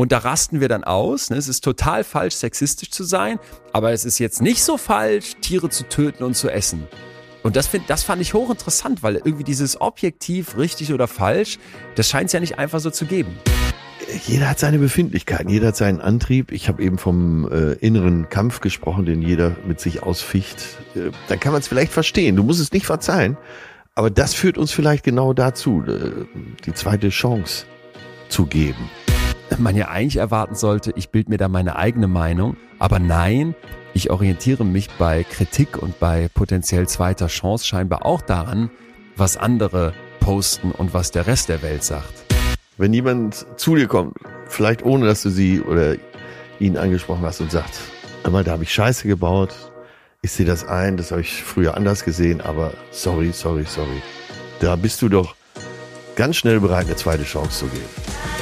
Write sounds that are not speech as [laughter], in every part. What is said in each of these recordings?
Und da rasten wir dann aus. Ne? Es ist total falsch, sexistisch zu sein, aber es ist jetzt nicht so falsch, Tiere zu töten und zu essen. Und das, find, das fand ich hochinteressant, weil irgendwie dieses Objektiv, richtig oder falsch, das scheint es ja nicht einfach so zu geben. Jeder hat seine Befindlichkeiten, jeder hat seinen Antrieb. Ich habe eben vom äh, inneren Kampf gesprochen, den jeder mit sich ausficht. Äh, dann kann man es vielleicht verstehen. Du musst es nicht verzeihen, aber das führt uns vielleicht genau dazu, äh, die zweite Chance zu geben. Man ja eigentlich erwarten sollte, ich bild mir da meine eigene Meinung, aber nein, ich orientiere mich bei Kritik und bei potenziell zweiter Chance scheinbar auch daran, was andere posten und was der Rest der Welt sagt. Wenn jemand zu dir kommt, vielleicht ohne dass du sie oder ihn angesprochen hast und sagt, einmal da habe ich Scheiße gebaut, ich sehe das ein, das habe ich früher anders gesehen, aber sorry, sorry, sorry. Da bist du doch ganz schnell bereit, eine zweite Chance zu geben.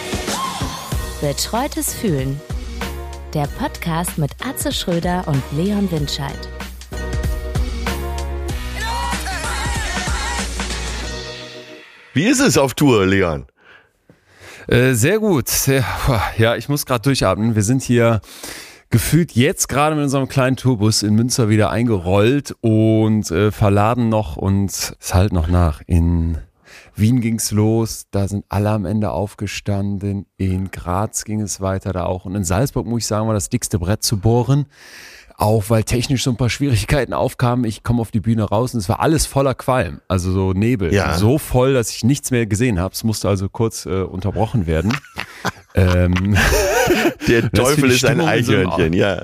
Betreutes Fühlen der Podcast mit Atze Schröder und Leon Windscheid. Wie ist es auf Tour, Leon? Äh, sehr gut. Ja, ich muss gerade durchatmen. Wir sind hier gefühlt jetzt gerade mit unserem kleinen Tourbus in Münster wieder eingerollt und äh, verladen noch und es halt noch nach in Wien ging's los, da sind alle am Ende aufgestanden. In Graz ging es weiter da auch. Und in Salzburg, muss ich sagen, war das dickste Brett zu bohren. Auch weil technisch so ein paar Schwierigkeiten aufkamen. Ich komme auf die Bühne raus und es war alles voller Qualm, also so Nebel. Ja. So voll, dass ich nichts mehr gesehen habe. Es musste also kurz äh, unterbrochen werden. [laughs] ähm, Der [laughs] Teufel ist ein Eichhörnchen, so ja.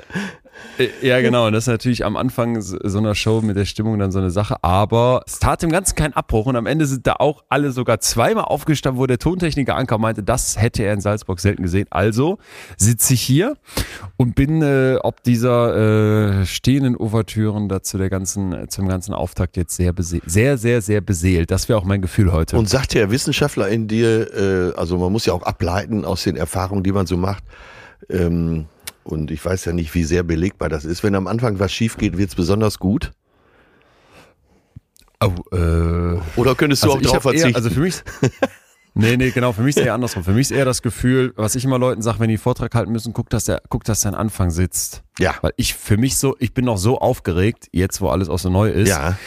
Äh, ja, genau. Und das ist natürlich am Anfang so einer Show mit der Stimmung dann so eine Sache. Aber es tat dem Ganzen keinen Abbruch. Und am Ende sind da auch alle sogar zweimal aufgestanden, wo der Tontechniker Anker meinte, das hätte er in Salzburg selten gesehen. Also sitze ich hier und bin äh, ob dieser äh, stehenden Ouvertüren dazu der ganzen, zum ganzen Auftakt jetzt sehr, sehr, sehr, sehr beseelt. Das wäre auch mein Gefühl heute. Und sagt der Wissenschaftler in dir, äh, also man muss ja auch ableiten aus den Erfahrungen, die man so macht, ähm, und ich weiß ja nicht, wie sehr belegbar das ist. Wenn am Anfang was schief geht, wird es besonders gut. Oh, äh, Oder könntest du also auch drauf verzichten? Eher, also für mich. [laughs] Nee, nee, genau. Für mich ist es eher andersrum. Für mich ist eher das Gefühl, was ich immer Leuten sage, wenn die einen Vortrag halten müssen, guck, dass der, guck, dass der Anfang sitzt. Ja. Weil ich für mich so, ich bin noch so aufgeregt, jetzt wo alles auch so neu ist, ja.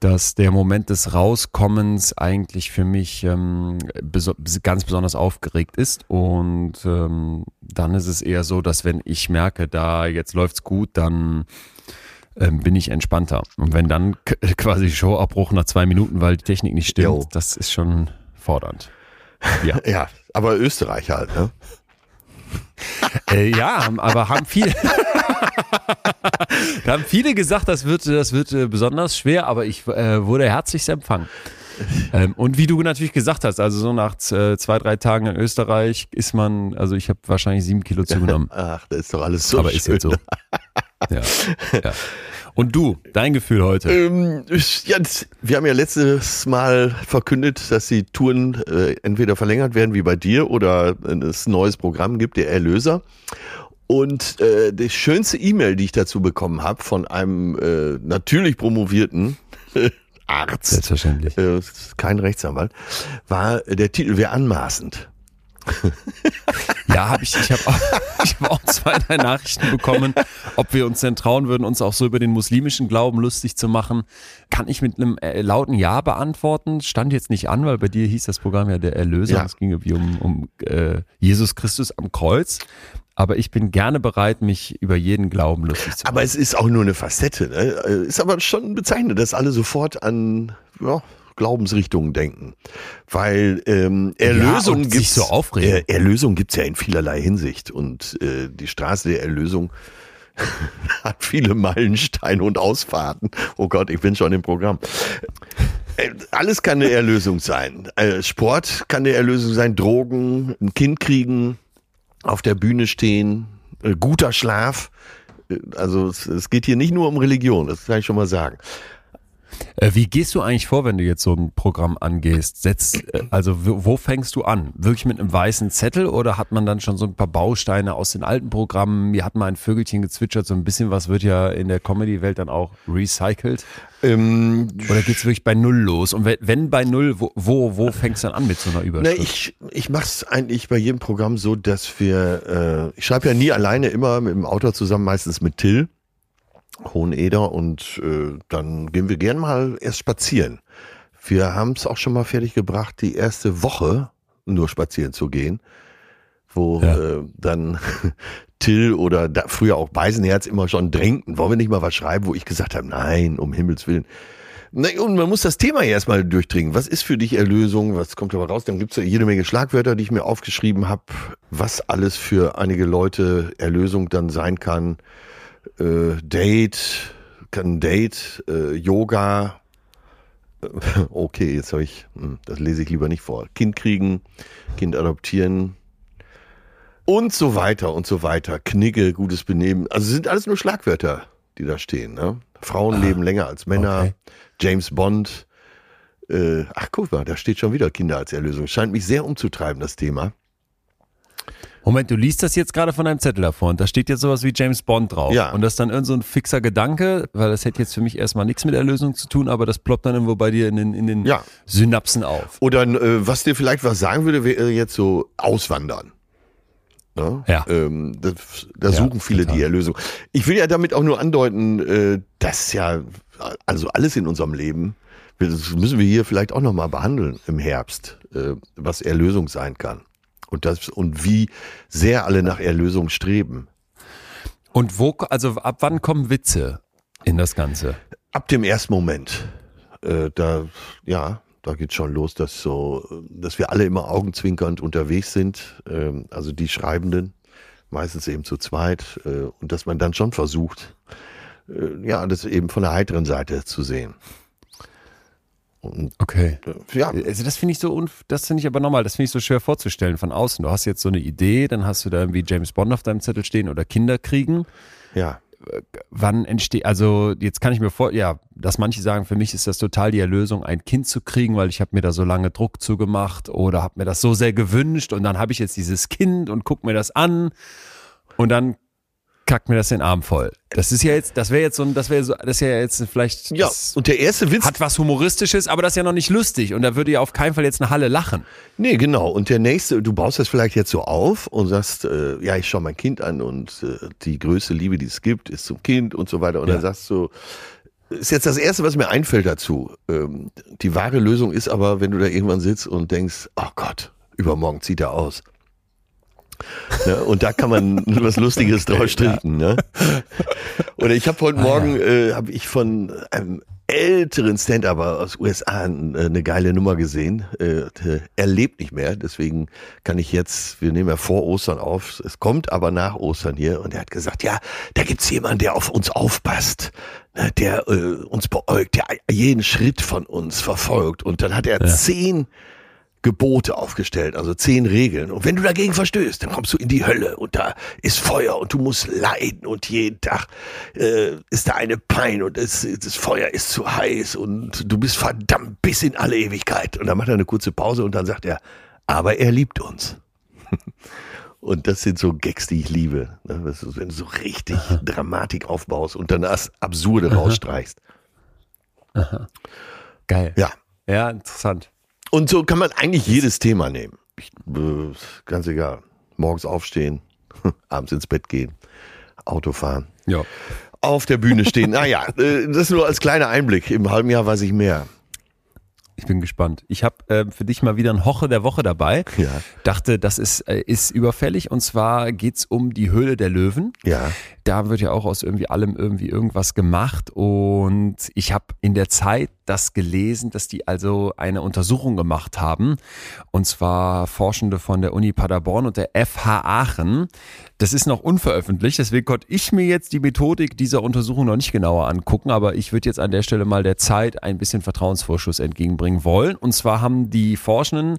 Dass der Moment des Rauskommens eigentlich für mich ähm, beso ganz besonders aufgeregt ist. Und ähm, dann ist es eher so, dass wenn ich merke, da jetzt läuft's gut, dann ähm, bin ich entspannter. Und wenn dann [laughs] quasi Showabbruch nach zwei Minuten, weil die Technik nicht stimmt, jo. das ist schon fordernd. Ja. [laughs] ja, aber Österreich halt, ne? Äh, ja, aber haben viele, [laughs] da haben viele gesagt, das wird, das wird äh, besonders schwer, aber ich äh, wurde herzlichst empfangen. Ähm, und wie du natürlich gesagt hast, also so nach äh, zwei, drei Tagen in Österreich ist man, also ich habe wahrscheinlich sieben Kilo zugenommen. [laughs] Ach, das ist doch alles so Aber schön. ist jetzt so. Ja, ja. Und du, dein Gefühl heute? Ähm, ja, wir haben ja letztes Mal verkündet, dass die Touren äh, entweder verlängert werden wie bei dir oder es ein neues Programm gibt, der Erlöser. Und äh, die schönste E-Mail, die ich dazu bekommen habe von einem äh, natürlich promovierten [laughs] Arzt, Selbstverständlich. Äh, kein Rechtsanwalt, war der Titel wäre anmaßend. ja, habe ich. Ich habe auch, [laughs] hab auch zwei, drei Nachrichten bekommen, ob wir uns denn trauen würden, uns auch so über den muslimischen Glauben lustig zu machen. Kann ich mit einem äh, lauten Ja beantworten. Stand jetzt nicht an, weil bei dir hieß das Programm ja der Erlöser. Ja. Es ging irgendwie um, um äh, Jesus Christus am Kreuz. Aber ich bin gerne bereit, mich über jeden Glauben lustig zu machen. Aber es ist auch nur eine Facette. Ne? Ist aber schon bezeichnend, dass alle sofort an ja, Glaubensrichtungen denken. Weil ähm, Erlösung ja, gibt's, so aufregen. Äh, Erlösung gibt's ja in vielerlei Hinsicht. Und äh, die Straße der Erlösung [laughs] hat viele Meilensteine und Ausfahrten. Oh Gott, ich bin schon im Programm. Äh, alles kann eine Erlösung sein. Äh, Sport kann eine Erlösung sein, Drogen, ein Kind kriegen, auf der Bühne stehen, äh, guter Schlaf. Also es, es geht hier nicht nur um Religion, das kann ich schon mal sagen. Äh, wie gehst du eigentlich vor, wenn du jetzt so ein Programm angehst? Setzt, äh, also wo fängst du an? Wirklich mit einem weißen Zettel oder hat man dann schon so ein paar Bausteine aus den alten Programmen? Mir hat mal ein Vögelchen gezwitschert, so ein bisschen was wird ja in der Comedy-Welt dann auch recycelt. Ähm, oder geht es wirklich bei Null los? Und wenn bei Null, wo, wo, wo fängst du dann an mit so einer Überschrift? Na, ich ich mache es eigentlich bei jedem Programm so, dass wir, äh, ich schreibe ja nie alleine, immer mit dem Autor zusammen, meistens mit Till. Hoheneder und äh, dann gehen wir gern mal erst spazieren. Wir haben es auch schon mal fertig gebracht, die erste Woche nur spazieren zu gehen, wo ja. äh, dann [laughs] Till oder da, früher auch Beisenherz immer schon drängten, wollen wir nicht mal was schreiben, wo ich gesagt habe, nein, um Himmels Willen. Na, und man muss das Thema erstmal durchdringen. Was ist für dich Erlösung? Was kommt aber raus? Dann gibt's ja jede Menge Schlagwörter, die ich mir aufgeschrieben habe, was alles für einige Leute Erlösung dann sein kann äh, Date, kann Date, äh, Yoga. [laughs] Okay, jetzt habe ich, hm, das lese ich lieber nicht vor. Kind kriegen, Kind adoptieren und so weiter und so weiter. Knigge, gutes Benehmen. Also sind alles nur Schlagwörter, die da stehen. Ne? Frauen ah, leben länger als Männer. Okay. James Bond. Äh, ach, guck mal, da steht schon wieder Kinder als Erlösung. Scheint mich sehr umzutreiben, das Thema. Moment, du liest das jetzt gerade von deinem Zettel davor und da steht jetzt sowas wie James Bond drauf. Ja. Und das ist dann irgend so ein fixer Gedanke, weil das hätte jetzt für mich erstmal nichts mit Erlösung zu tun, aber das ploppt dann irgendwo bei dir in den, in den ja. Synapsen auf. Oder äh, was dir vielleicht was sagen würde, wäre jetzt so Auswandern. Ne? Ja. Ähm, das, da suchen ja, viele total. die Erlösung. Ich will ja damit auch nur andeuten, äh, dass ja, also alles in unserem Leben, das müssen wir hier vielleicht auch nochmal behandeln im Herbst, äh, was Erlösung sein kann und das und wie sehr alle nach Erlösung streben. Und wo, also ab wann kommen Witze in das Ganze? Ab dem ersten Moment. Äh, da, ja, da geht schon los, dass so, dass wir alle immer augenzwinkernd unterwegs sind. Äh, also die Schreibenden, meistens eben zu zweit, äh, und dass man dann schon versucht, äh, ja, das eben von der heiteren Seite zu sehen. Und, okay. Äh, ja. Also das finde ich so, das finde ich aber nochmal, das finde ich so schwer vorzustellen von außen. Du hast jetzt so eine Idee, dann hast du da irgendwie James Bond auf deinem Zettel stehen oder Kinder kriegen. Ja. Äh, wann entsteht, also jetzt kann ich mir vor, ja, dass manche sagen, für mich ist das total die Erlösung, ein Kind zu kriegen, weil ich habe mir da so lange Druck zugemacht oder habe mir das so sehr gewünscht und dann habe ich jetzt dieses Kind und guck mir das an und dann kackt mir das den Arm voll. Das ist ja jetzt, das wäre jetzt so ein, das wäre so, das ja jetzt vielleicht. Ja, und der erste Witz. Hat was Humoristisches, aber das ist ja noch nicht lustig und da würde ja auf keinen Fall jetzt eine Halle lachen. Nee, genau. Und der nächste, du baust das vielleicht jetzt so auf und sagst, äh, ja, ich schaue mein Kind an und äh, die größte Liebe, die es gibt, ist zum Kind und so weiter. Und ja. dann sagst du, ist jetzt das erste, was mir einfällt dazu. Ähm, die wahre Lösung ist aber, wenn du da irgendwann sitzt und denkst, oh Gott, übermorgen zieht er aus. Ne? Und da kann man [laughs] was Lustiges draus stricken. Ne? Oder ich habe heute ah, Morgen äh, hab ich von einem älteren Stand-Upper aus USA eine geile Nummer gesehen. Äh, er lebt nicht mehr, deswegen kann ich jetzt, wir nehmen ja vor Ostern auf, es kommt aber nach Ostern hier und er hat gesagt, ja, da gibt's jemanden, der auf uns aufpasst, ne, der äh, uns beäugt, der jeden Schritt von uns verfolgt. Und dann hat er ja. zehn Gebote aufgestellt, also zehn Regeln. Und wenn du dagegen verstößt, dann kommst du in die Hölle und da ist Feuer und du musst leiden und jeden Tag äh, ist da eine Pein und es, das Feuer ist zu heiß und du bist verdammt bis in alle Ewigkeit. Und dann macht er eine kurze Pause und dann sagt er, aber er liebt uns. [laughs] Und das sind so Gags, die ich liebe. Ne? Wenn du so richtig Aha. Dramatik aufbaust und dann das Absurde Aha. rausstreichst. Aha. Geil. Ja. Ja, interessant. Und so kann man eigentlich jedes Thema nehmen. Ich, äh, ganz egal. Morgens aufstehen, [laughs] abends ins Bett gehen, Auto fahren. Ja. Auf der Bühne stehen. naja, äh, das nur als kleiner Einblick. Im halben Jahr weiß ich mehr. Ich bin gespannt. Ich habe äh, für dich mal wieder ein Hoche der Woche dabei. Ja. Dachte, das ist, äh, ist überfällig. Und zwar geht's um die Höhle der Löwen. Ja. Da wird ja auch aus irgendwie allem irgendwie irgendwas gemacht. Und ich habe in der Zeit das gelesen, dass die also eine Untersuchung gemacht haben. Und zwar Forschende von der Uni Paderborn und der FH Aachen. Das ist noch unveröffentlicht, deswegen konnte ich mir jetzt die Methodik dieser Untersuchung noch nicht genauer angucken, aber ich würde jetzt an der Stelle mal der Zeit ein bisschen Vertrauensvorschuss entgegenbringen wollen. Und zwar haben die Forschenden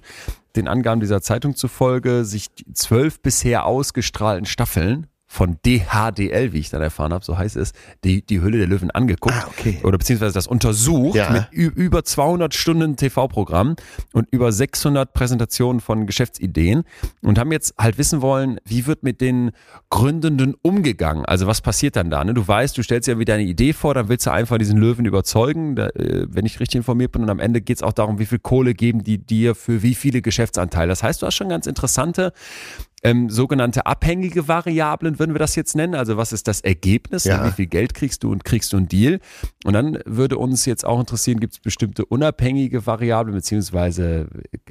den Angaben dieser Zeitung zufolge sich zwölf bisher ausgestrahlten Staffeln von DHDL, wie ich dann erfahren habe, so heißt es, die, die Hülle der Löwen angeguckt Ah, okay. oder beziehungsweise das untersucht Ja. mit über 200 Stunden TV-Programm und über 600 Präsentationen von Geschäftsideen und haben jetzt halt wissen wollen, wie wird mit den Gründenden umgegangen? Also was passiert dann da? Ne? Du weißt, du stellst dir wieder eine Idee vor, dann willst du einfach diesen Löwen überzeugen, da, äh, wenn ich richtig informiert bin und am Ende geht es auch darum, wie viel Kohle geben die dir für wie viele Geschäftsanteile. Das heißt, du hast schon ganz interessante ähm, sogenannte abhängige Variablen, würden wir das jetzt nennen. Also was ist das Ergebnis? Ja. Wie viel Geld kriegst du und kriegst du einen Deal? Und dann würde uns jetzt auch interessieren, gibt es bestimmte unabhängige Variablen beziehungsweise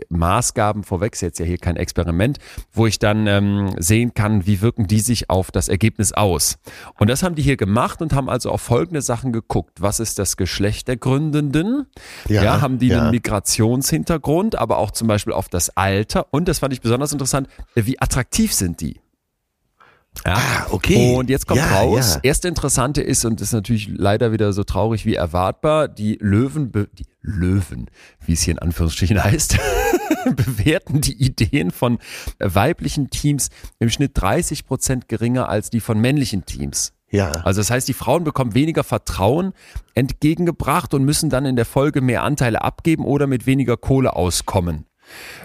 Maßgaben vorweg, ist jetzt ja hier kein Experiment, wo ich dann ähm, sehen kann, wie wirken die sich auf das Ergebnis aus. Und das haben die hier gemacht und haben also auf folgende Sachen geguckt. Was ist das Geschlecht der Gründenden? Ja, haben die ja. einen Migrationshintergrund, aber auch zum Beispiel auf das Alter. Und das fand ich besonders interessant, wie attraktiv sind die? Ja. Ah, okay. Und jetzt kommt Ja, raus. ja. Erste Interessante ist, und ist natürlich leider wieder so traurig wie erwartbar, die Löwen, die Löwen, wie es hier in Anführungsstrichen [laughs] heißt, [laughs] bewerten die Ideen von weiblichen Teams im Schnitt 30 Prozent geringer als die von männlichen Teams. Ja. Also das heißt, die Frauen bekommen weniger Vertrauen entgegengebracht und müssen dann in der Folge mehr Anteile abgeben oder mit weniger Kohle auskommen.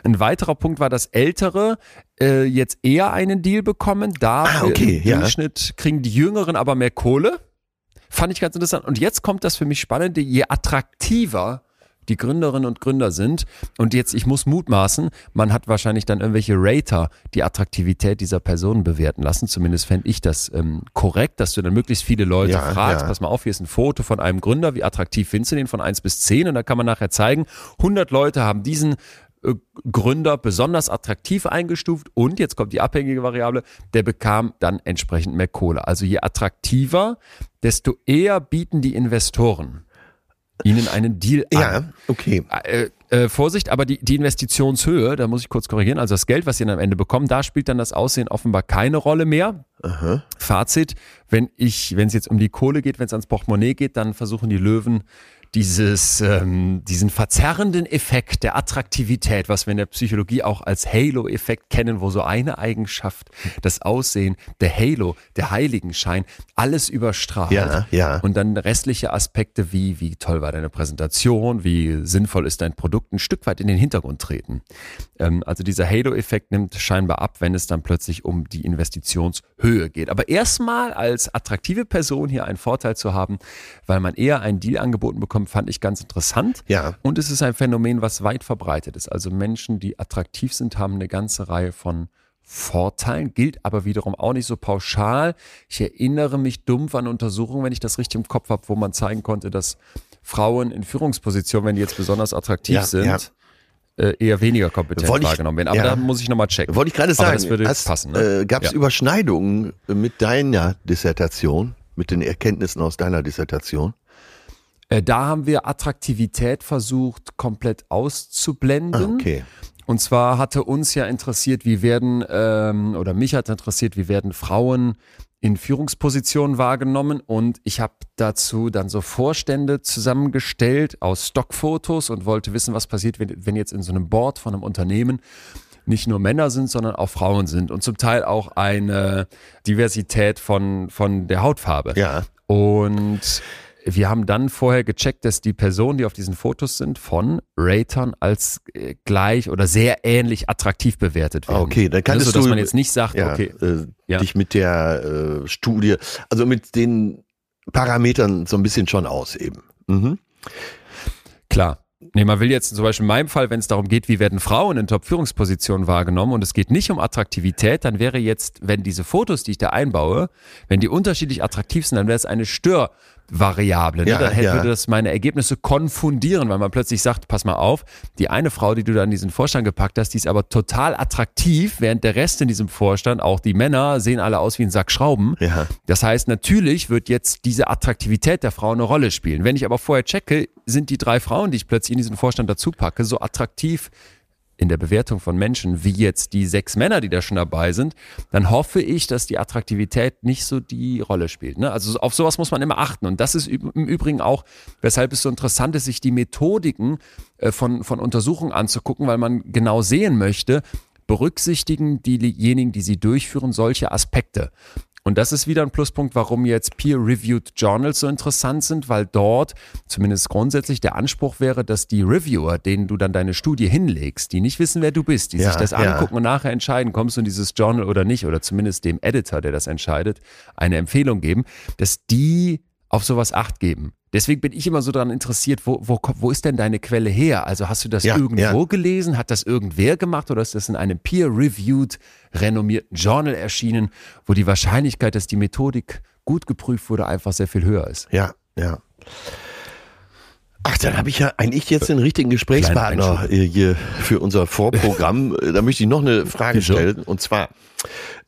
Ein weiterer Punkt war, dass Ältere äh, jetzt eher einen Deal bekommen. Da Ah, okay, im ja. Durchschnitt kriegen die Jüngeren aber mehr Kohle. Fand ich ganz interessant. Und jetzt kommt das für mich Spannende, je attraktiver die Gründerinnen und Gründer sind. Und jetzt, ich muss mutmaßen, man hat wahrscheinlich dann irgendwelche Rater, die Attraktivität dieser Personen bewerten lassen. Zumindest fände ich das ähm, korrekt, dass du dann möglichst viele Leute Ja, fragst, ja. pass mal auf, hier ist ein Foto von einem Gründer, wie attraktiv findest du den von 1 bis 10? Und da kann man nachher zeigen, 100 Leute haben diesen äh, Gründer besonders attraktiv eingestuft und jetzt kommt die abhängige Variable, der bekam dann entsprechend mehr Kohle. Also je attraktiver, desto eher bieten die Investoren ihnen einen Deal an. Ja, okay. Äh, äh, Vorsicht, aber die, die Investitionshöhe, da muss ich kurz korrigieren, also das Geld, was sie dann am Ende bekommen, da spielt dann das Aussehen offenbar keine Rolle mehr. Fazit, wenn ich, wenn es jetzt um die Kohle geht, wenn es ans Portemonnaie geht, dann versuchen die Löwen dieses, ähm, diesen verzerrenden Effekt der Attraktivität, was wir in der Psychologie auch als Halo-Effekt kennen, wo so eine Eigenschaft, das Aussehen, der Halo, der Heiligenschein, alles überstrahlt. Ja, ja. Und dann restliche Aspekte wie, wie toll war deine Präsentation, wie sinnvoll ist dein Produkt, ein Stück weit in den Hintergrund treten. Ähm, also dieser Halo-Effekt nimmt scheinbar ab, wenn es dann plötzlich um die Investitionshöhe geht. Aber erstmal als attraktive Person hier einen Vorteil zu haben, weil man eher einen Deal angeboten bekommt, fand ich ganz interessant. Ja. Und es ist ein Phänomen, was weit verbreitet ist. Also Menschen, die attraktiv sind, haben eine ganze Reihe von Vorteilen, gilt aber wiederum auch nicht so pauschal. Ich erinnere mich dumpf an Untersuchungen, wenn ich das richtig im Kopf habe, wo man zeigen konnte, dass Frauen in Führungspositionen, wenn die jetzt besonders attraktiv Ja, sind, ja. äh, eher weniger kompetent Wollte wahrgenommen werden. Aber ja. da muss ich nochmal checken. Wollte ich gerade Aber sagen, das würde hast, passen. Ne? äh, gab es Ja. Überschneidungen mit deiner Dissertation, mit den Erkenntnissen aus deiner Dissertation? Äh, da haben wir Attraktivität versucht, komplett auszublenden. Ah, okay. Und zwar hatte uns ja interessiert, wie werden, ähm, oder mich hat interessiert, wie werden Frauen in Führungspositionen wahrgenommen. Und ich habe dazu dann so Vorstände zusammengestellt aus Stockfotos und wollte wissen, was passiert, wenn, wenn jetzt in so einem Board von einem Unternehmen nicht nur Männer sind, sondern auch Frauen sind und zum Teil auch eine Diversität von, von der Hautfarbe. Ja. Und wir haben dann vorher gecheckt, dass die Personen, die auf diesen Fotos sind, von Ratern als äh, gleich oder sehr ähnlich attraktiv bewertet werden. Ah, okay, dann kannst also, dass du- man jetzt nicht sagt, Ja, okay, äh, Ja. dich mit der äh, Studie, also mit den Parametern so ein bisschen schon aus eben. Mhm. Klar. Nee, man will jetzt zum Beispiel in meinem Fall, wenn es darum geht, wie werden Frauen in Top-Führungspositionen wahrgenommen und es geht nicht um Attraktivität, dann wäre jetzt, wenn diese Fotos, die ich da einbaue, wenn die unterschiedlich attraktiv sind, dann wäre es eine Störvariable. Ne? Ja, dann hätte, ja. das meine Ergebnisse konfundieren, weil man plötzlich sagt, pass mal auf, die eine Frau, die du da in diesen Vorstand gepackt hast, die ist aber total attraktiv, während der Rest in diesem Vorstand, auch die Männer, sehen alle aus wie ein Sack Schrauben. Ja. Das heißt, natürlich wird jetzt diese Attraktivität der Frau eine Rolle spielen. Wenn ich aber vorher checke, sind die drei Frauen, die ich plötzlich in diesen Vorstand dazu packe, so attraktiv in der Bewertung von Menschen wie jetzt die sechs Männer, die da schon dabei sind, dann hoffe ich, dass die Attraktivität nicht so die Rolle spielt. Ne? Also auf sowas muss man immer achten. Und das ist im Übrigen auch, weshalb es so interessant ist, sich die Methodiken äh, von, von Untersuchungen anzugucken, weil man genau sehen möchte, berücksichtigen diejenigen, die sie durchführen, solche Aspekte. Und das ist wieder ein Pluspunkt, warum jetzt Peer-Reviewed Journals so interessant sind, weil dort zumindest grundsätzlich der Anspruch wäre, dass die Reviewer, denen du dann deine Studie hinlegst, die nicht wissen, wer du bist, die Ja, sich das ja. angucken und nachher entscheiden, kommst du in dieses Journal oder nicht, oder zumindest dem Editor, der das entscheidet, eine Empfehlung geben, dass die auf sowas Acht geben. Deswegen bin ich immer so daran interessiert, wo, wo, wo ist denn deine Quelle her? Also hast du das Ja, irgendwo ja. gelesen? Hat das irgendwer gemacht oder ist das in einem peer-reviewed, renommierten Journal erschienen, wo die Wahrscheinlichkeit, dass die Methodik gut geprüft wurde, einfach sehr viel höher ist? Ja, ja. Ach, dann habe ich ja eigentlich jetzt den richtigen Gesprächspartner hier für unser Vorprogramm. [laughs] Äh, da möchte ich noch eine Frage stellen. Und zwar,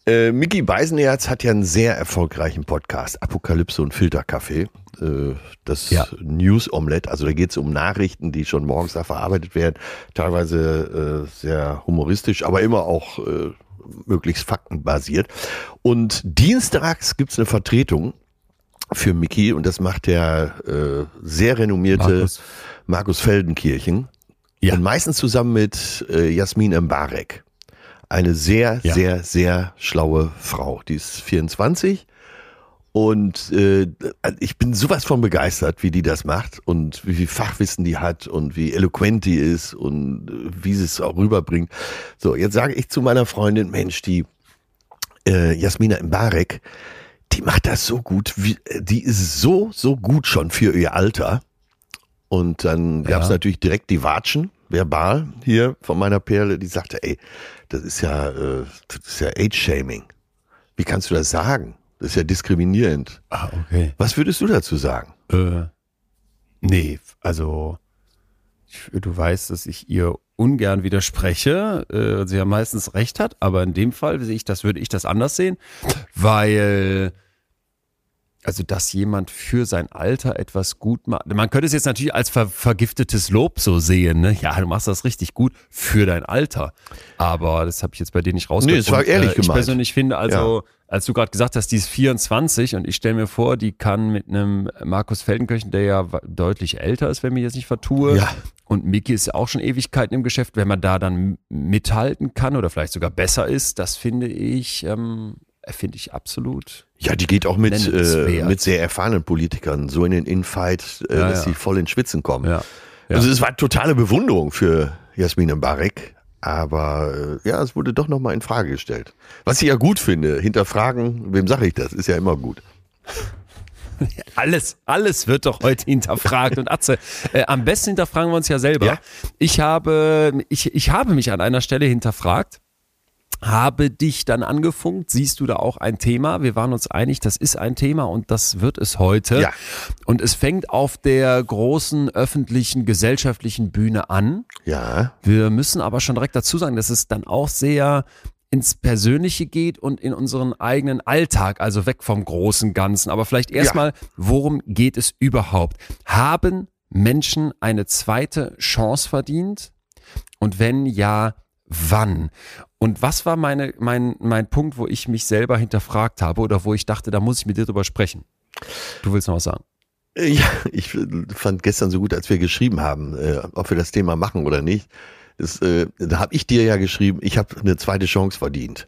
äh, Mickey Beisenherz hat ja einen sehr erfolgreichen Podcast, Apokalypse und Filterkaffee. Äh, das Ja. News Omelette, also da geht es um Nachrichten, die schon morgens da verarbeitet werden. Teilweise äh, sehr humoristisch, aber immer auch äh, möglichst faktenbasiert. Und dienstags gibt's eine Vertretung für Mickey und das macht der äh, sehr renommierte Markus, Markus. Feldenkirchen. Ja. Und meistens zusammen mit äh, Jasmin Mbarek. Eine sehr, Ja. sehr, sehr schlaue Frau. Die ist 24 und äh, ich bin sowas von begeistert, wie die das macht und wie viel Fachwissen die hat und wie eloquent die ist und äh, wie sie es auch rüberbringt. So, jetzt sage ich zu meiner Freundin, Mensch, die äh, Jasmina Mbarek, die macht das so gut, wie, die ist so, so gut schon für ihr Alter. Und dann gab's Ja. natürlich direkt die Watschen, verbal hier von meiner Perle, die sagte, ey, das ist ja, äh, das ist ja Age-Shaming. Wie kannst du das sagen? Das ist ja diskriminierend. Ah, okay. Was würdest du dazu sagen? Äh, nee, also du weißt, dass ich ihr ungern widerspreche. Äh, sie ja meistens recht hat, aber in dem Fall sehe ich das, würde ich das anders sehen, weil also dass jemand für sein Alter etwas gut macht. Man könnte es jetzt natürlich als ver vergiftetes Lob so sehen, ne? Ja, du machst das richtig gut für dein Alter. Aber das habe ich jetzt bei dir nicht rausgehört. Nee, es war Und, ehrlich äh, Ich gemeint. persönlich finde also, als du gerade gesagt hast, die ist 24 und ich stelle mir vor, die kann mit einem Markus Feldenkirchen, der ja deutlich älter ist, wenn mich jetzt nicht vertue. Ja. Und Miki ist ja auch schon Ewigkeiten im Geschäft. Wenn man da dann mithalten kann oder vielleicht sogar besser ist, das finde ich, ähm, finde ich absolut. Ja, die geht auch mit, äh, mit sehr erfahrenen Politikern so in den Infight, äh, Ja, dass ja. sie voll ins Schwitzen kommen. Ja. Also es war totale Bewunderung für Jasmin Mbarek, aber äh, ja, es wurde doch nochmal in Frage gestellt. Was ich ja gut finde, hinterfragen, wem sage ich das, ist ja immer gut. [laughs] Alles, alles wird doch heute hinterfragt. Und Atze, äh, am besten hinterfragen wir uns ja selber. Ich habe, ich, ich habe mich an einer Stelle hinterfragt, habe dich dann angefunkt. Siehst du da auch ein Thema? Wir waren uns einig, das ist ein Thema und das wird es heute. Ja. Und es fängt auf der großen öffentlichen, gesellschaftlichen Bühne an. Ja, Wir müssen aber schon direkt dazu sagen, dass es dann auch sehr ins Persönliche geht und in unseren eigenen Alltag, also weg vom großen Ganzen. Aber vielleicht erstmal, worum geht es überhaupt? Haben Menschen eine zweite Chance verdient? Und wenn ja, wann? Und was war meine, mein, mein Punkt, wo ich mich selber hinterfragt habe oder wo ich dachte, da muss ich mit dir drüber sprechen? Du willst noch was sagen? Äh, ja, [laughs] ich fand gestern so gut, als wir geschrieben haben, äh, ob wir das Thema machen oder nicht. Das, äh, da habe ich dir ja geschrieben, ich habe eine zweite Chance verdient.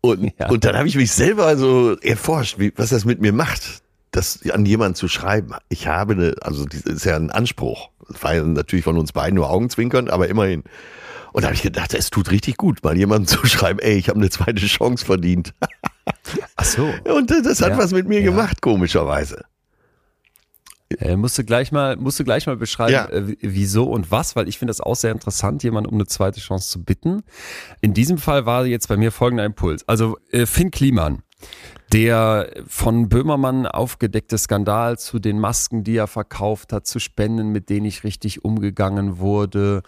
Und, [laughs] Ja. und dann habe ich mich selber so erforscht, wie, was das mit mir macht, das an jemanden zu schreiben. Ich habe eine, also das ist ja ein Anspruch. Das war ja natürlich von uns beiden nur Augenzwinkern, aber immerhin. Und da habe ich gedacht, es tut richtig gut, mal jemandem [laughs] zu schreiben, ey, ich habe eine zweite Chance verdient. [laughs] Ach so. Und das hat Ja. was mit mir Ja. gemacht, komischerweise. Äh, musst, du gleich mal, musst du gleich mal beschreiben, Ja. äh, wieso und was, weil ich finde das auch sehr interessant, jemanden um eine zweite Chance zu bitten. In diesem Fall war jetzt bei mir folgender Impuls. Also äh, Finn Kliman, der von Böhmermann aufgedeckte Skandal zu den Masken, die er verkauft hat, zu Spenden, mit denen nicht richtig umgegangen wurde.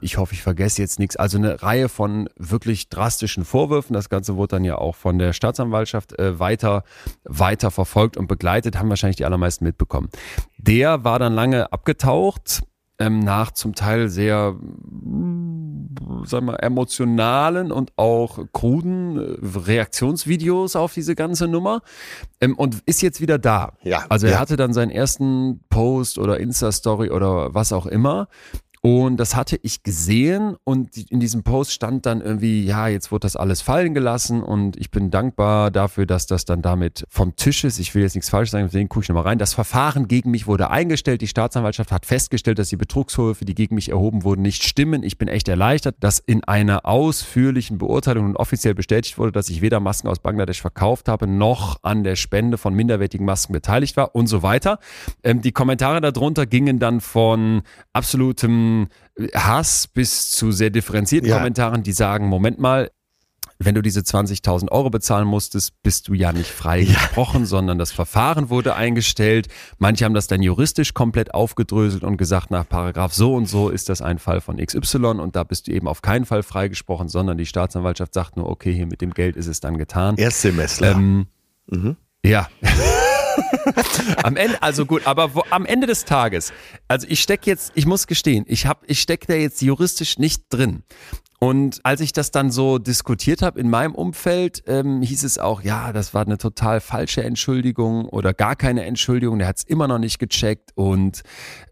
Ich hoffe, ich vergesse jetzt nichts. Also eine Reihe von wirklich drastischen Vorwürfen. Das Ganze wurde dann ja auch von der Staatsanwaltschaft äh, weiter, weiter verfolgt und begleitet, haben wahrscheinlich die allermeisten mitbekommen. Der war dann lange abgetaucht, ähm, nach zum Teil sehr, sagen wir, emotionalen und auch kruden äh, Reaktionsvideos auf diese ganze Nummer ähm, und ist jetzt wieder da. Ja, Also er ja. hatte dann seinen ersten Post oder Insta-Story oder was auch immer Und das hatte ich gesehen und in diesem Post stand dann irgendwie, ja, jetzt wurde das alles fallen gelassen und ich bin dankbar dafür, dass das dann damit vom Tisch ist. Ich will jetzt nichts falsch sagen, deswegen gucke ich nochmal rein. Das Verfahren gegen mich wurde eingestellt. Die Staatsanwaltschaft hat festgestellt, dass die Betrugsvorwürfe, die gegen mich erhoben wurden, nicht stimmen. Ich bin echt erleichtert, dass in einer ausführlichen Beurteilung und offiziell bestätigt wurde, dass ich weder Masken aus Bangladesch verkauft habe, noch an der Spende von minderwertigen Masken beteiligt war und so weiter. Ähm, die Kommentare darunter gingen dann von absolutem Hass bis zu sehr differenzierten ja. Kommentaren, die sagen, Moment mal, wenn du diese 20.000 Euro bezahlen musstest, bist du ja nicht frei ja. gesprochen, [laughs] sondern das Verfahren wurde eingestellt. Manche haben das dann juristisch komplett aufgedröselt und gesagt, nach Paragraph so und so ist das ein Fall von XY und da bist du eben auf keinen Fall freigesprochen, sondern die Staatsanwaltschaft sagt nur, okay, hier mit dem Geld ist es dann getan. Erstsemester. Ähm, mhm. Ja. [laughs] am Ende, also gut, aber wo, am Ende des Tages, also ich stecke jetzt, ich muss gestehen, ich hab, ich stecke da jetzt juristisch nicht drin. Und als ich das dann so diskutiert habe in meinem Umfeld, ähm, hieß es auch, ja, das war eine total falsche Entschuldigung oder gar keine Entschuldigung. Der hat es immer noch nicht gecheckt. Und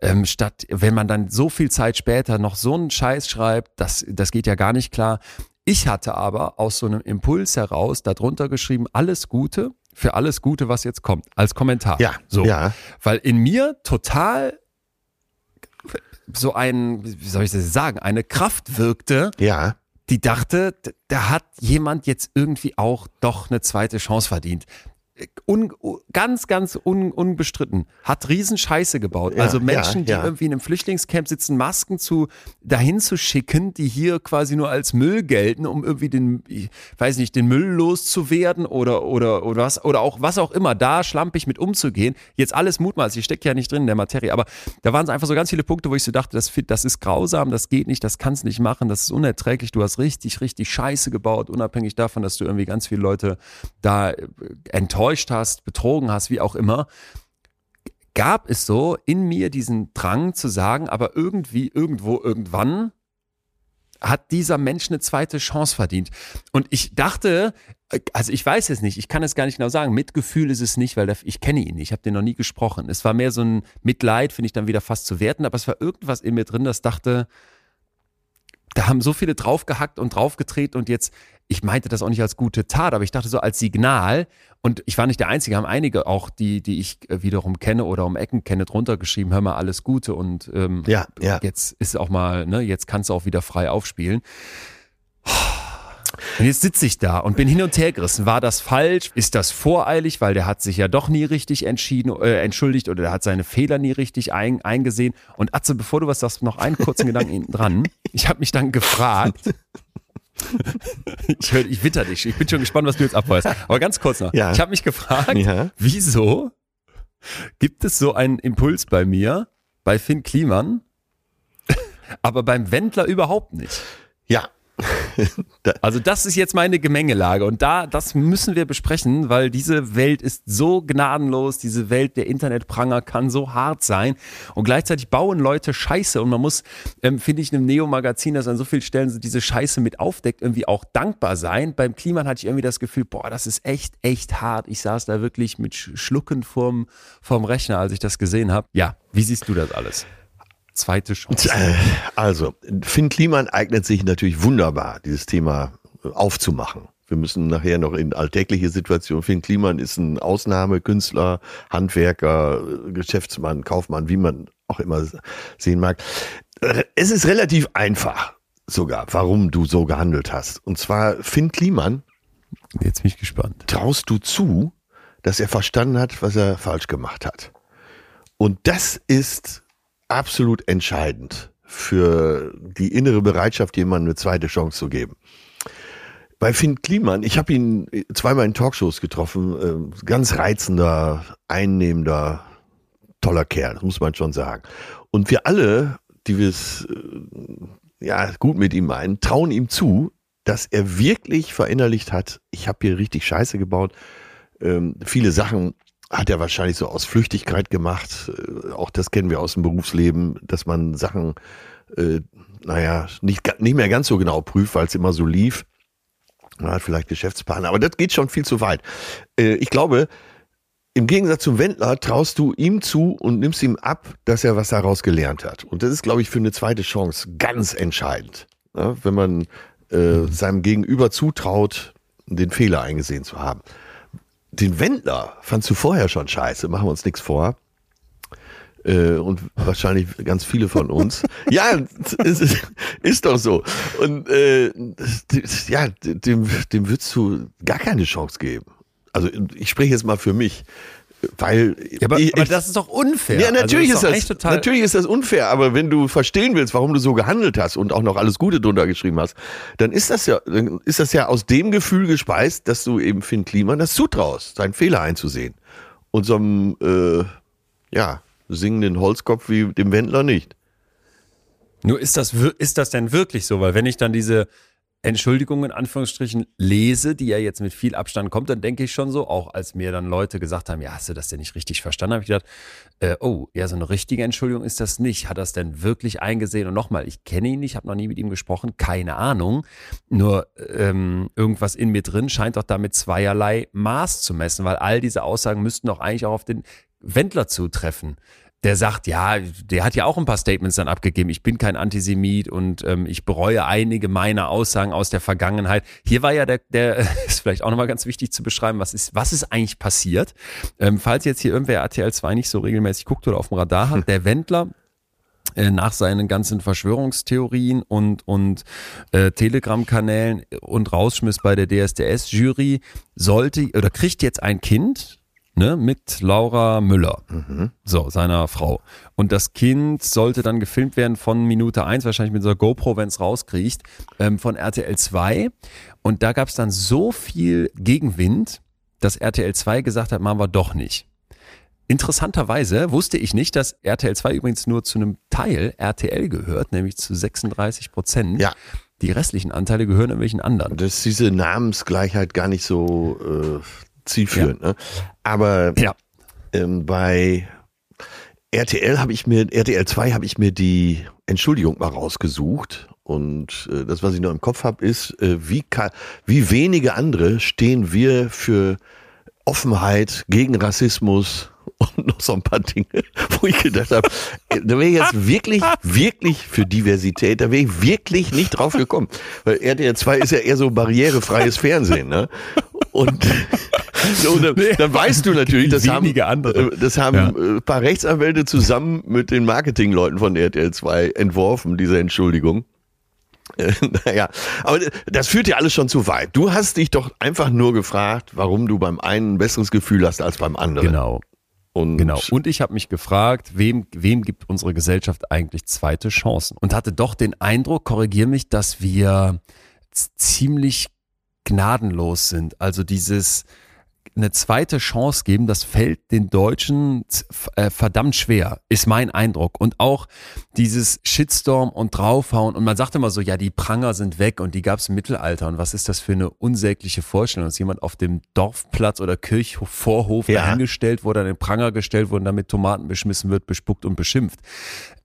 ähm, statt, wenn man dann so viel Zeit später noch so einen Scheiß schreibt, das, das geht ja gar nicht klar. Ich hatte aber aus so einem Impuls heraus darunter geschrieben, alles Gute für alles Gute, was jetzt kommt, als Kommentar. Ja, so. Ja. Weil in mir total so ein, wie soll ich das sagen, eine Kraft wirkte. Ja. Die dachte, da hat jemand jetzt irgendwie auch doch eine zweite Chance verdient un, ganz, ganz un, unbestritten, hat Riesenscheiße gebaut. Ja, also Menschen, ja, ja. die irgendwie in einem Flüchtlingscamp sitzen, Masken zu dahin zu schicken, die hier quasi nur als Müll gelten, um irgendwie den, ich weiß nicht, den Müll loszuwerden oder, oder, oder was, oder auch was auch immer, da schlampig mit umzugehen. Jetzt alles mutmaßlich, ich stecke ja nicht drin in der Materie, aber da waren es einfach so ganz viele Punkte, wo ich so dachte, das, das ist grausam, das geht nicht, das kannst nicht machen, das ist unerträglich, du hast richtig, richtig Scheiße gebaut, unabhängig davon, dass du irgendwie ganz viele Leute da äh, enttäuscht getäuscht hast, betrogen hast, wie auch immer, gab es so in mir diesen Drang zu sagen, aber irgendwie, irgendwo, irgendwann hat dieser Mensch eine zweite Chance verdient. Und ich dachte, also ich weiß es nicht, ich kann es gar nicht genau sagen. Mitgefühl ist es nicht, weil ich kenne ihn nicht, ich habe den noch nie gesprochen. Es war mehr so ein Mitleid, finde ich dann wieder fast zu werten, aber es war irgendwas in mir drin, das dachte, da haben so viele draufgehackt und draufgetreten und jetzt, ich meinte das auch nicht als gute Tat, aber ich dachte so als Signal und ich war nicht der Einzige, haben einige auch, die, die ich äh, wiederum kenne oder um Ecken kenne, drunter geschrieben, hör mal alles Gute und ähm, ja, ja. jetzt ist auch mal, ne, jetzt kannst du auch wieder frei aufspielen. Und jetzt sitze ich da und bin hin und her gerissen. War das falsch? Ist das voreilig? Weil der hat sich ja doch nie richtig entschieden, äh, entschuldigt oder der hat seine Fehler nie richtig ein, eingesehen. Und Atze, bevor du was sagst, noch einen kurzen Gedanken hinten dran. Ich habe mich dann gefragt, [laughs] ich, hör, ich witter dich. Ich bin schon gespannt, was du jetzt abfeuerst. Aber ganz kurz noch. Ja. Ich habe mich gefragt, ja. wieso gibt es so einen Impuls bei mir, bei Finn Kliman, aber beim Wendler überhaupt nicht? Ja, [laughs] also das ist jetzt meine Gemengelage und da, das müssen wir besprechen, weil diese Welt ist so gnadenlos, diese Welt der Internetpranger kann so hart sein und gleichzeitig bauen Leute Scheiße und man muss, ähm, finde ich, einem Neo-Magazin, das an so vielen Stellen diese Scheiße mit aufdeckt, irgendwie auch dankbar sein. Beim Klima hatte ich irgendwie das Gefühl, boah, das ist echt, echt hart. Ich saß da wirklich mit Schlucken vorm, vorm Rechner, als ich das gesehen habe. Ja, wie siehst du das alles? Zweite Chance? Also, Finn Kliman eignet sich natürlich wunderbar, dieses Thema aufzumachen. Wir müssen nachher noch in alltägliche Situationen. Finn Kliman ist ein Ausnahmekünstler, Handwerker, Geschäftsmann, Kaufmann, wie man auch immer sehen mag. Es ist relativ einfach sogar, warum du so gehandelt hast. Und zwar Finn Kliman. Jetzt bin ich gespannt. Traust du zu, dass er verstanden hat, was er falsch gemacht hat? Und das ist absolut entscheidend für die innere Bereitschaft, jemandem eine zweite Chance zu geben. Bei Finn Kliman, ich habe ihn zweimal in Talkshows getroffen, äh, ganz reizender, einnehmender, toller Kerl, das muss man schon sagen. Und wir alle, die wir es äh, ja gut mit ihm meinen, trauen ihm zu, dass er wirklich verinnerlicht hat, ich habe hier richtig Scheiße gebaut. Ähm, viele Sachen hat er wahrscheinlich so aus Flüchtigkeit gemacht. Äh, auch das kennen wir aus dem Berufsleben, dass man Sachen, äh, naja, nicht, nicht mehr ganz so genau prüft, weil es immer so lief. Man hat vielleicht Geschäftspartner, aber das geht schon viel zu weit. Äh, ich glaube, im Gegensatz zum Wendler traust du ihm zu und nimmst ihm ab, dass er was daraus gelernt hat. Und das ist, glaube ich, für eine zweite Chance ganz entscheidend. Ja, wenn man äh, seinem Gegenüber zutraut, den Fehler eingesehen zu haben. Den Wendler fandst du vorher schon scheiße, machen wir uns nichts vor. Äh, und wahrscheinlich ganz viele von uns. [laughs] ja, ist, ist doch so. Und äh, ja, dem, dem würdest du gar keine Chance geben. Also ich spreche jetzt mal für mich. Weil ja, aber, ich, aber das ist doch unfair. Ja, natürlich, also ist, das, natürlich ist das unfair, aber wenn du verstehen willst, warum du so gehandelt hast und auch noch alles Gute drunter geschrieben hast, dann ist das ja, dann ist das ja aus dem Gefühl gespeist, dass du eben Finn Kliman das zutraust, seinen Fehler einzusehen. Und so einem, äh, ja, singenden Holzkopf wie dem Wendler nicht. Nur ist das, ist das denn wirklich so? Weil wenn ich dann diese Entschuldigung in Anführungsstrichen lese, die ja jetzt mit viel Abstand kommt, dann denke ich schon so, auch als mir dann Leute gesagt haben, ja, hast du das denn nicht richtig verstanden, habe ich gedacht, äh, oh, ja, so eine richtige Entschuldigung ist das nicht. Hat das denn wirklich eingesehen? Und nochmal, ich kenne ihn nicht, habe noch nie mit ihm gesprochen, keine Ahnung. Nur ähm, irgendwas in mir drin scheint doch damit zweierlei Maß zu messen, weil all diese Aussagen müssten doch eigentlich auch auf den Wendler zutreffen der sagt, ja, der hat ja auch ein paar Statements dann abgegeben. Ich bin kein Antisemit und ähm, ich bereue einige meiner Aussagen aus der Vergangenheit. Hier war ja der, der [laughs] ist vielleicht auch nochmal ganz wichtig zu beschreiben, was ist, was ist eigentlich passiert. Ähm, falls jetzt hier irgendwer RTL 2 nicht so regelmäßig guckt oder auf dem Radar hat, der Wendler äh, nach seinen ganzen Verschwörungstheorien und, und äh, Telegram-Kanälen und Rausschmiss bei der DSDS-Jury sollte oder kriegt jetzt ein Kind, ne, mit Laura Müller, mhm. so, seiner Frau. Und das Kind sollte dann gefilmt werden von Minute eins wahrscheinlich mit so einer GoPro, wenn es rauskriecht, ähm, von RTL 2. Und da gab es dann so viel Gegenwind, dass RTL 2 gesagt hat, machen wir doch nicht. Interessanterweise wusste ich nicht, dass RTL 2 übrigens nur zu einem Teil RTL gehört, nämlich zu 36 Prozent. Ja. Die restlichen Anteile gehören irgendwelchen anderen. Dass diese Namensgleichheit gar nicht so äh, zielführend. Ja. Ne? Aber ja. ähm, bei RTL habe ich mir, RTL 2 habe ich mir die Entschuldigung mal rausgesucht. Und äh, das, was ich noch im Kopf habe, ist, äh, wie, wie wenige andere stehen wir für Offenheit gegen Rassismus [laughs] und noch so ein paar Dinge, [laughs] wo ich gedacht habe, äh, da wäre ich jetzt wirklich, wirklich für Diversität, da wäre ich wirklich nicht drauf gekommen. Weil RTL 2 ist ja eher so barrierefreies Fernsehen, ne? Und [laughs] so, dann, dann, weißt du natürlich, das haben, andere. Äh, das haben ja. ein paar Rechtsanwälte zusammen mit den Marketingleuten von RTL 2 entworfen, diese Entschuldigung. Äh, naja, aber das führt ja alles schon zu weit. Du hast dich doch einfach nur gefragt, warum du beim einen ein besseres Gefühl hast als beim anderen. Genau. Und genau. Und ich habe mich gefragt, wem, wem gibt unsere Gesellschaft eigentlich zweite Chancen? Und hatte doch den Eindruck, korrigier mich, dass wir ziemlich gnadenlos sind. Also dieses, eine zweite Chance geben, das fällt den Deutschen äh, verdammt schwer, ist mein Eindruck. Und auch dieses Shitstorm und draufhauen. Und man sagt immer so, ja, die Pranger sind weg und die gab es im Mittelalter. Und was ist das für eine unsägliche Vorstellung, dass jemand auf dem Dorfplatz oder Kirchvorhof ja. dahingestellt wurde, an den Pranger gestellt wurde und damit Tomaten beschmissen wird, bespuckt und beschimpft.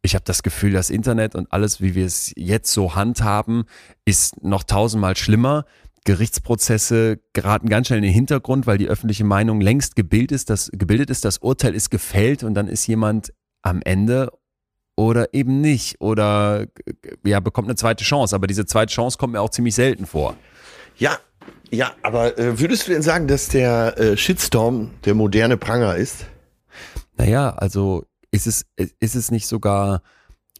Ich habe das Gefühl, das Internet und alles, wie wir es jetzt so handhaben, ist noch tausendmal schlimmer Gerichtsprozesse geraten ganz schnell in den Hintergrund, weil die öffentliche Meinung längst gebildet ist, das, gebildet ist, das Urteil ist gefällt und dann ist jemand am Ende oder eben nicht oder ja, bekommt eine zweite Chance. Aber diese zweite Chance kommt mir auch ziemlich selten vor. Ja, ja, aber äh, würdest du denn sagen, dass der äh, Shitstorm der moderne Pranger ist? Naja, also ist es, ist es nicht sogar,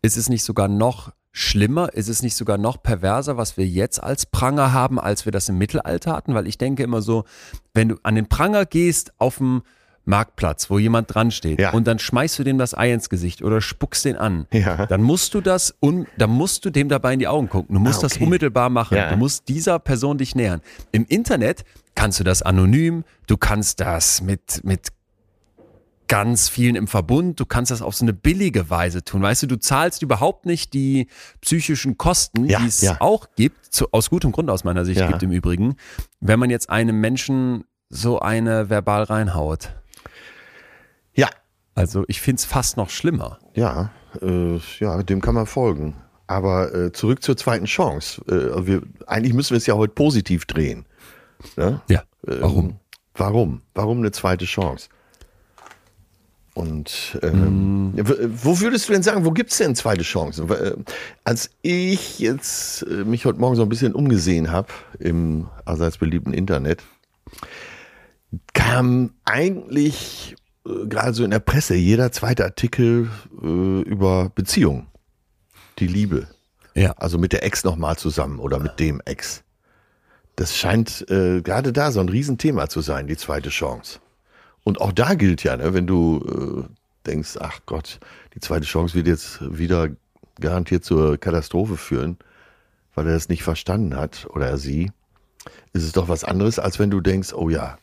ist es nicht sogar noch schlimmer? Ist es nicht sogar noch perverser, was wir jetzt als Pranger haben, als wir das im Mittelalter hatten? Weil ich denke immer so, wenn du an den Pranger gehst auf dem Marktplatz, wo jemand dran steht ja. und dann schmeißt du dem das Ei ins Gesicht oder spuckst den an, ja. dann musst du das un, dann musst du dem dabei in die Augen gucken. Du musst ah, okay. das unmittelbar machen. Ja. Du musst dieser Person dich nähern. Im Internet kannst du das anonym, du kannst das mit mit ganz vielen im Verbund. Du kannst das auf so eine billige Weise tun. Weißt du, du zahlst überhaupt nicht die psychischen Kosten, ja, die es ja. auch gibt, zu, aus gutem Grund aus meiner Sicht ja. gibt im Übrigen, wenn man jetzt einem Menschen so eine verbal reinhaut. Ja. Also ich finde es fast noch schlimmer. Ja, äh, ja, dem kann man folgen. Aber äh, zurück zur zweiten Chance. Äh, wir, eigentlich müssen wir es ja heute positiv drehen. Ne? Ja. Warum? Ähm, warum? Warum eine zweite Chance? Und ähm, mm. wo würdest du denn sagen, wo gibt es denn zweite Chancen? Äh, als ich jetzt äh, mich heute Morgen so ein bisschen umgesehen habe im allseits beliebten Internet, kam eigentlich äh, gerade so in der Presse jeder zweite Artikel äh, über Beziehungen, die Liebe. Ja. Also mit der Ex nochmal zusammen oder mit dem Ex. Das scheint äh, gerade da so ein Riesenthema zu sein, die zweite Chance. Und auch da gilt ja, ne, wenn du äh, denkst, ach Gott, die zweite Chance wird jetzt wieder garantiert zur Katastrophe führen, weil er das nicht verstanden hat oder er sie, ist es doch was anderes, als wenn du denkst, oh ja,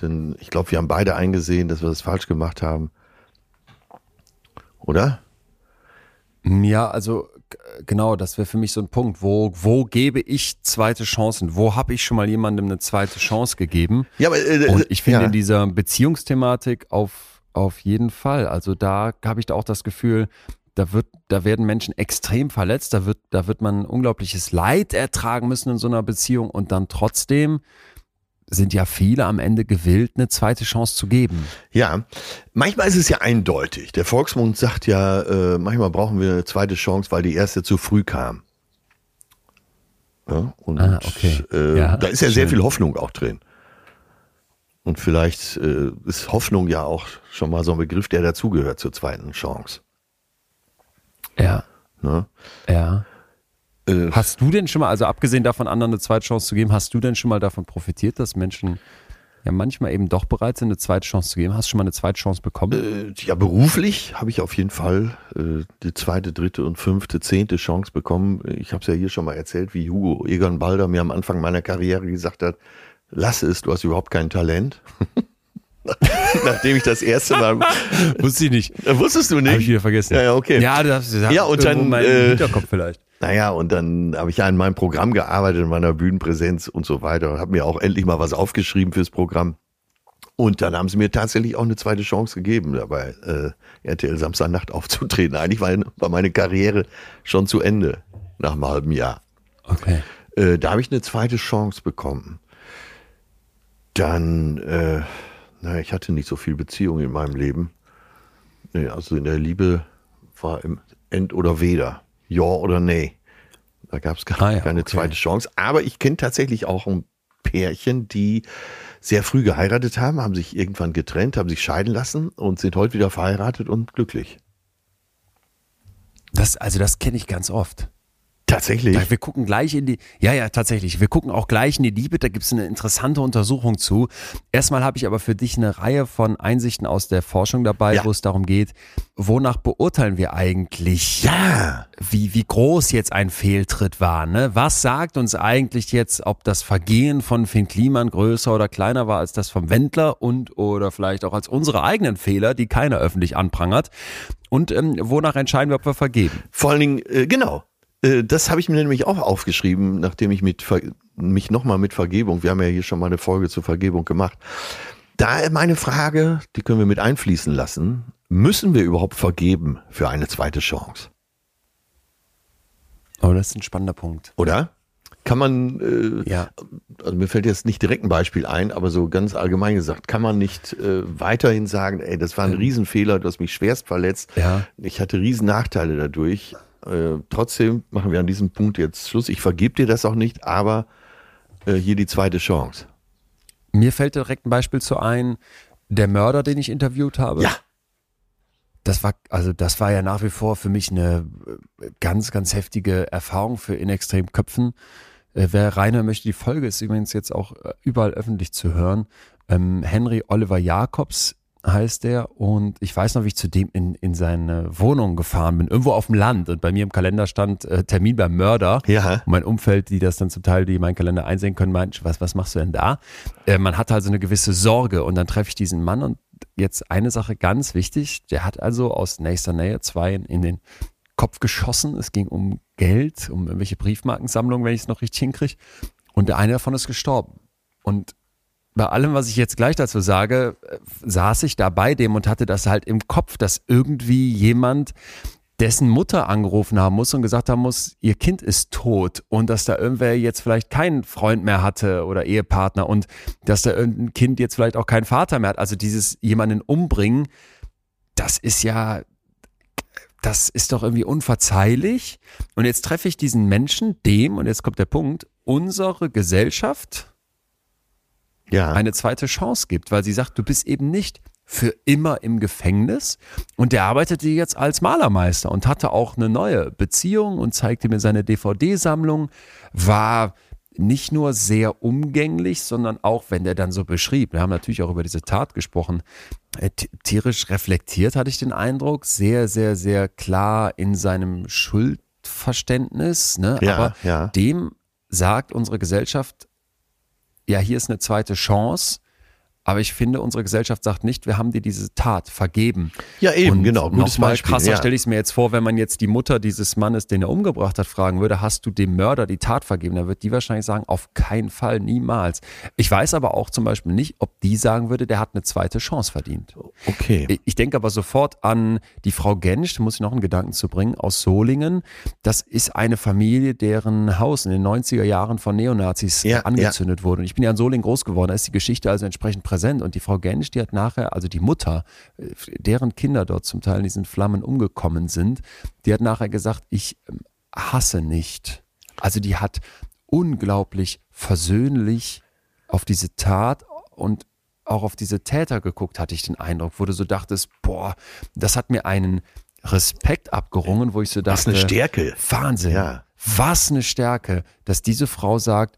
denn ich glaube, wir haben beide eingesehen, dass wir das falsch gemacht haben. Oder? Ja, also genau, das wäre für mich so ein Punkt. Wo, wo gebe ich zweite Chancen? Wo habe ich schon mal jemandem eine zweite Chance gegeben? Ja, aber, äh, Und ich finde ja. in dieser Beziehungsthematik auf, auf jeden Fall. Also da habe ich da auch das Gefühl, da wird, da werden Menschen extrem verletzt, da wird, da wird man unglaubliches Leid ertragen müssen in so einer Beziehung und dann trotzdem sind ja viele am Ende gewillt, eine zweite Chance zu geben. Ja, manchmal ist es ja eindeutig. Der Volksmund sagt ja, äh, manchmal brauchen wir eine zweite Chance, weil die erste zu früh kam. Ja, und ah, okay. äh, ja, da ist ja schön. sehr viel Hoffnung auch drin. Und vielleicht äh, ist Hoffnung ja auch schon mal so ein Begriff, der dazugehört zur zweiten Chance. Ja. Ne? Ja. Äh, hast du denn schon mal, also abgesehen davon, anderen eine zweite Chance zu geben, hast du denn schon mal davon profitiert, dass Menschen ja manchmal eben doch bereit sind, eine zweite Chance zu geben? Hast du schon mal eine zweite Chance bekommen? Äh, ja, beruflich habe ich auf jeden Fall äh, die zweite, dritte und fünfte, zehnte Chance bekommen. Ich habe es ja hier schon mal erzählt, wie Hugo Egon Balder mir am Anfang meiner Karriere gesagt hat, lass es, du hast überhaupt kein Talent. [laughs] Nachdem ich das erste Mal. [laughs] Wusste ich nicht. Wusstest du nicht? Habe ich wieder vergessen. Ja, ja, okay. Ja, das, das ja und dann. Mein äh, Hinterkopf vielleicht. Naja, und dann habe ich ja in meinem Programm gearbeitet, in meiner Bühnenpräsenz und so weiter. Habe mir auch endlich mal was aufgeschrieben fürs Programm. Und dann haben sie mir tatsächlich auch eine zweite Chance gegeben, dabei äh, RTL Samstagnacht [laughs] aufzutreten. Eigentlich war, war meine Karriere schon zu Ende nach einem halben Jahr. Okay. Äh, da habe ich eine zweite Chance bekommen. Dann, äh, naja, ich hatte nicht so viel Beziehung in meinem Leben. Nee, also in der Liebe war im End oder Weder ja oder nee. Da gab es keine, ah ja, keine okay. zweite Chance. Aber ich kenne tatsächlich auch ein Pärchen, die sehr früh geheiratet haben, haben sich irgendwann getrennt, haben sich scheiden lassen und sind heute wieder verheiratet und glücklich. Das, also das kenne ich ganz oft. Tatsächlich. Wir gucken gleich in die, ja, ja, tatsächlich. Wir gucken auch gleich in die Liebe. Da gibt es eine interessante Untersuchung zu. Erstmal habe ich aber für dich eine Reihe von Einsichten aus der Forschung dabei, ja. wo es darum geht, wonach beurteilen wir eigentlich, ja. wie, wie groß jetzt ein Fehltritt war. Ne? Was sagt uns eigentlich jetzt, ob das Vergehen von Finn Kliman größer oder kleiner war als das vom Wendler und oder vielleicht auch als unsere eigenen Fehler, die keiner öffentlich anprangert? Und ähm, wonach entscheiden wir, ob wir vergeben? Vor allen Dingen, äh, genau, das habe ich mir nämlich auch aufgeschrieben, nachdem ich mit, mich nochmal mit Vergebung, wir haben ja hier schon mal eine Folge zur Vergebung gemacht. Da meine Frage, die können wir mit einfließen lassen. Müssen wir überhaupt vergeben für eine zweite Chance? Oh, das ist ein spannender Punkt. Oder? Kann man, äh, ja. also mir fällt jetzt nicht direkt ein Beispiel ein, aber so ganz allgemein gesagt, kann man nicht äh, weiterhin sagen, ey, das war ein Riesenfehler, du hast mich schwerst verletzt, ja. ich hatte riesen Nachteile dadurch, äh, trotzdem machen wir an diesem Punkt jetzt Schluss. Ich vergebe dir das auch nicht, aber äh, hier die zweite Chance. Mir fällt direkt ein Beispiel zu ein, der Mörder, den ich interviewt habe. Ja. Das war, also das war ja nach wie vor für mich eine äh, ganz, ganz heftige Erfahrung für in extremen Köpfen. Äh, wer reinhören möchte, die Folge ist übrigens jetzt auch überall öffentlich zu hören. Ähm, Henry Oliver Jacobs heißt der. Und ich weiß noch, wie ich zu dem in, in seine Wohnung gefahren bin, irgendwo auf dem Land. Und bei mir im Kalender stand äh, Termin beim Mörder. Ja. Und mein Umfeld, die das dann zum Teil, die meinen Kalender einsehen können, meint, was, was machst du denn da? Äh, man hat also eine gewisse Sorge. Und dann treffe ich diesen Mann und jetzt eine Sache ganz wichtig. Der hat also aus nächster Nähe zwei in den Kopf geschossen. Es ging um Geld, um irgendwelche Briefmarkensammlungen, wenn ich es noch richtig hinkriege. Und der eine davon ist gestorben. Und bei allem, was ich jetzt gleich dazu sage, äh, saß ich da bei dem und hatte das halt im Kopf, dass irgendwie jemand dessen Mutter angerufen haben muss und gesagt haben muss, ihr Kind ist tot und dass da irgendwer jetzt vielleicht keinen Freund mehr hatte oder Ehepartner und dass da irgendein Kind jetzt vielleicht auch keinen Vater mehr hat. Also dieses jemanden umbringen, das ist ja, das ist doch irgendwie unverzeihlich. Und jetzt treffe ich diesen Menschen, dem, und jetzt kommt der Punkt, unsere Gesellschaft Ja. eine zweite Chance gibt, weil sie sagt, du bist eben nicht für immer im Gefängnis. Und der arbeitete jetzt als Malermeister und hatte auch eine neue Beziehung und zeigte mir seine DVD-Sammlung, war nicht nur sehr umgänglich, sondern auch, wenn der dann so beschrieb, wir haben natürlich auch über diese Tat gesprochen, äh, tierisch reflektiert, hatte ich den Eindruck, sehr, sehr, sehr klar in seinem Schuldverständnis. Ne? Ja, Aber ja. dem sagt unsere Gesellschaft, ja, hier ist eine zweite Chance. Aber ich finde, unsere Gesellschaft sagt nicht, wir haben dir diese Tat vergeben. Ja, eben, Und genau, gutes mal Beispiel, krasser ja. stelle ich es mir jetzt vor, wenn man jetzt die Mutter dieses Mannes, den er umgebracht hat, fragen würde, hast du dem Mörder die Tat vergeben? Dann wird die wahrscheinlich sagen, auf keinen Fall, niemals. Ich weiß aber auch zum Beispiel nicht, ob die sagen würde, der hat eine zweite Chance verdient. Okay. Ich- denke aber sofort an die Frau Gensch, da muss ich noch einen Gedanken zu bringen, aus Solingen. Das ist eine Familie, deren Haus in den 90er Jahren von Neonazis Ja, angezündet wurde. Und ich bin ja in Solingen groß geworden, da ist die Geschichte also entsprechend präsent. Und die Frau Gensch, die hat nachher, also die Mutter, äh, deren Kinder dort zum Teil in diesen Flammen umgekommen sind, die hat nachher gesagt, ich ähm, hasse nicht. Also die hat unglaublich versöhnlich auf diese Tat und auch auf diese Täter geguckt, hatte ich den Eindruck, wo du so dachtest, boah, das hat mir einen Respekt abgerungen, wo ich so dachte, Was eine Stärke. Wahnsinn, Ja. was eine Stärke, dass diese Frau sagt,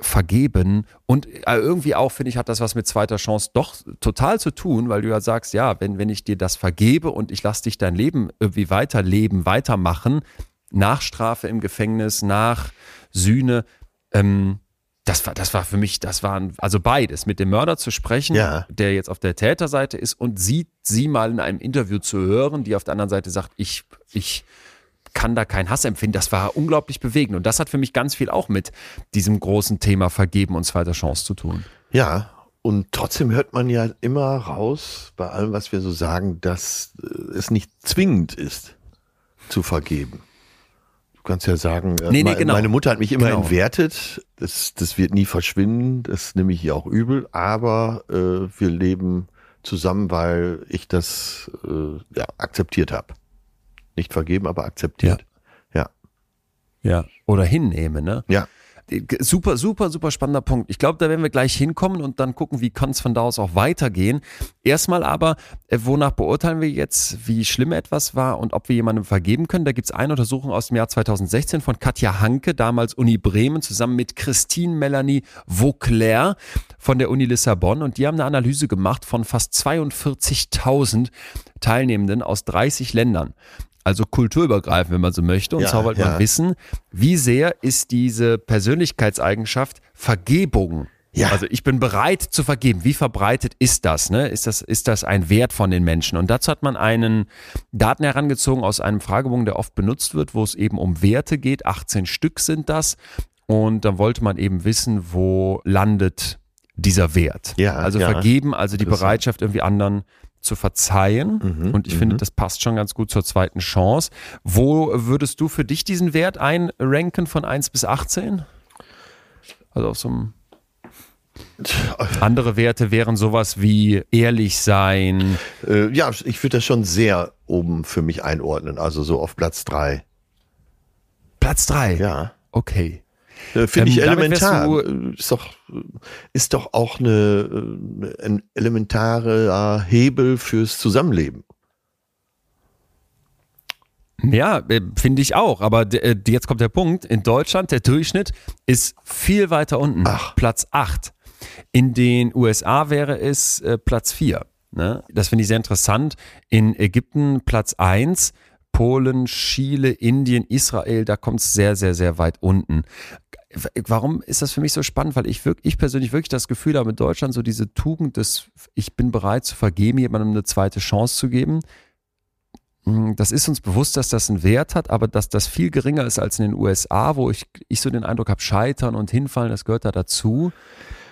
vergeben und äh, irgendwie auch, finde ich, hat das was mit zweiter Chance doch total zu tun, weil du ja sagst, ja, wenn, wenn ich dir das vergebe und ich lasse dich dein Leben irgendwie weiterleben, weitermachen, nach Strafe im Gefängnis, nach Sühne, ähm, das war, das war für mich, das waren also beides, mit dem Mörder zu sprechen, Ja. der jetzt auf der Täterseite ist und sie, sie mal in einem Interview zu hören, die auf der anderen Seite sagt, ich, ich kann da keinen Hass empfinden. Das war unglaublich bewegend. Und das hat für mich ganz viel auch mit diesem großen Thema Vergeben und zweiter Chance zu tun. Ja, und trotzdem hört man ja immer raus, bei allem, was wir so sagen, dass äh, es nicht zwingend ist, zu vergeben. Du kannst ja sagen, äh, Nee, nee, genau. meine Mutter hat mich immer Genau. entwertet, das, das wird nie verschwinden, das nehme ich ihr auch übel, aber äh, wir leben zusammen, weil ich das äh, ja, akzeptiert habe. Nicht vergeben, aber akzeptiert. Ja. Ja. Oder hinnehmen, ne? Ja. Super, super, super spannender Punkt. Ich glaube, da werden wir gleich hinkommen und dann gucken, wie kann es von da aus auch weitergehen. Erstmal aber, äh, wonach beurteilen wir jetzt, wie schlimm etwas war und ob wir jemandem vergeben können? Da gibt es eine Untersuchung aus dem Jahr 2016 von Katja Hanke, damals Uni Bremen, zusammen mit Christine Melanie Vauclair von der Uni Lissabon. Und die haben eine Analyse gemacht von fast 42.000 Teilnehmenden aus 30 Ländern. Also kulturübergreifend, wenn man so möchte. Und Ja, zwar wollte ja. man wissen, wie sehr ist diese Persönlichkeitseigenschaft Vergebung? Ja. Also ich bin bereit zu vergeben. Wie verbreitet ist das? Ne? Ist das? Ist das ein Wert von den Menschen? Und dazu hat man einen Daten herangezogen aus einem Fragebogen, der oft benutzt wird, wo es eben um Werte geht. 18 Stück sind das. Und dann wollte man eben wissen, wo landet dieser Wert. Ja, also ja. vergeben, also die. Bereitschaft, irgendwie anderen zu verzeihen. Mhm, Und ich finde, das passt schon ganz gut zur zweiten Chance. Wo würdest du für dich diesen Wert einranken von 1 bis 18? Also auf so einem andere Werte wären sowas wie ehrlich sein. Äh, ja, ich würde das schon sehr oben für mich einordnen, also so auf Platz drei. Platz 3. Ja. Okay. Äh, Finde Ähm, ich elementar. du- Äh, Ist doch, ist doch auch eine, äh, ein elementarer Hebel fürs Zusammenleben. Ja, äh, finde ich auch. Aber äh, jetzt kommt der Punkt. In Deutschland, der Durchschnitt ist viel weiter unten. Ach. Platz 8. In den USA wäre es äh, Platz 4. Ne? Das finde ich sehr interessant. In Ägypten Platz 1. Polen, Chile, Indien, Israel, da kommt es sehr, sehr, sehr weit unten. Warum ist das für mich so spannend? Weil ich, wirklich, ich persönlich wirklich das Gefühl habe, in Deutschland so diese Tugend des, ich bin bereit zu vergeben, jemandem eine zweite Chance zu geben, Mm, das ist uns bewusst, dass das einen Wert hat, aber dass das viel geringer ist als in den USA, wo ich, ich so den Eindruck habe, scheitern und hinfallen, das gehört da dazu.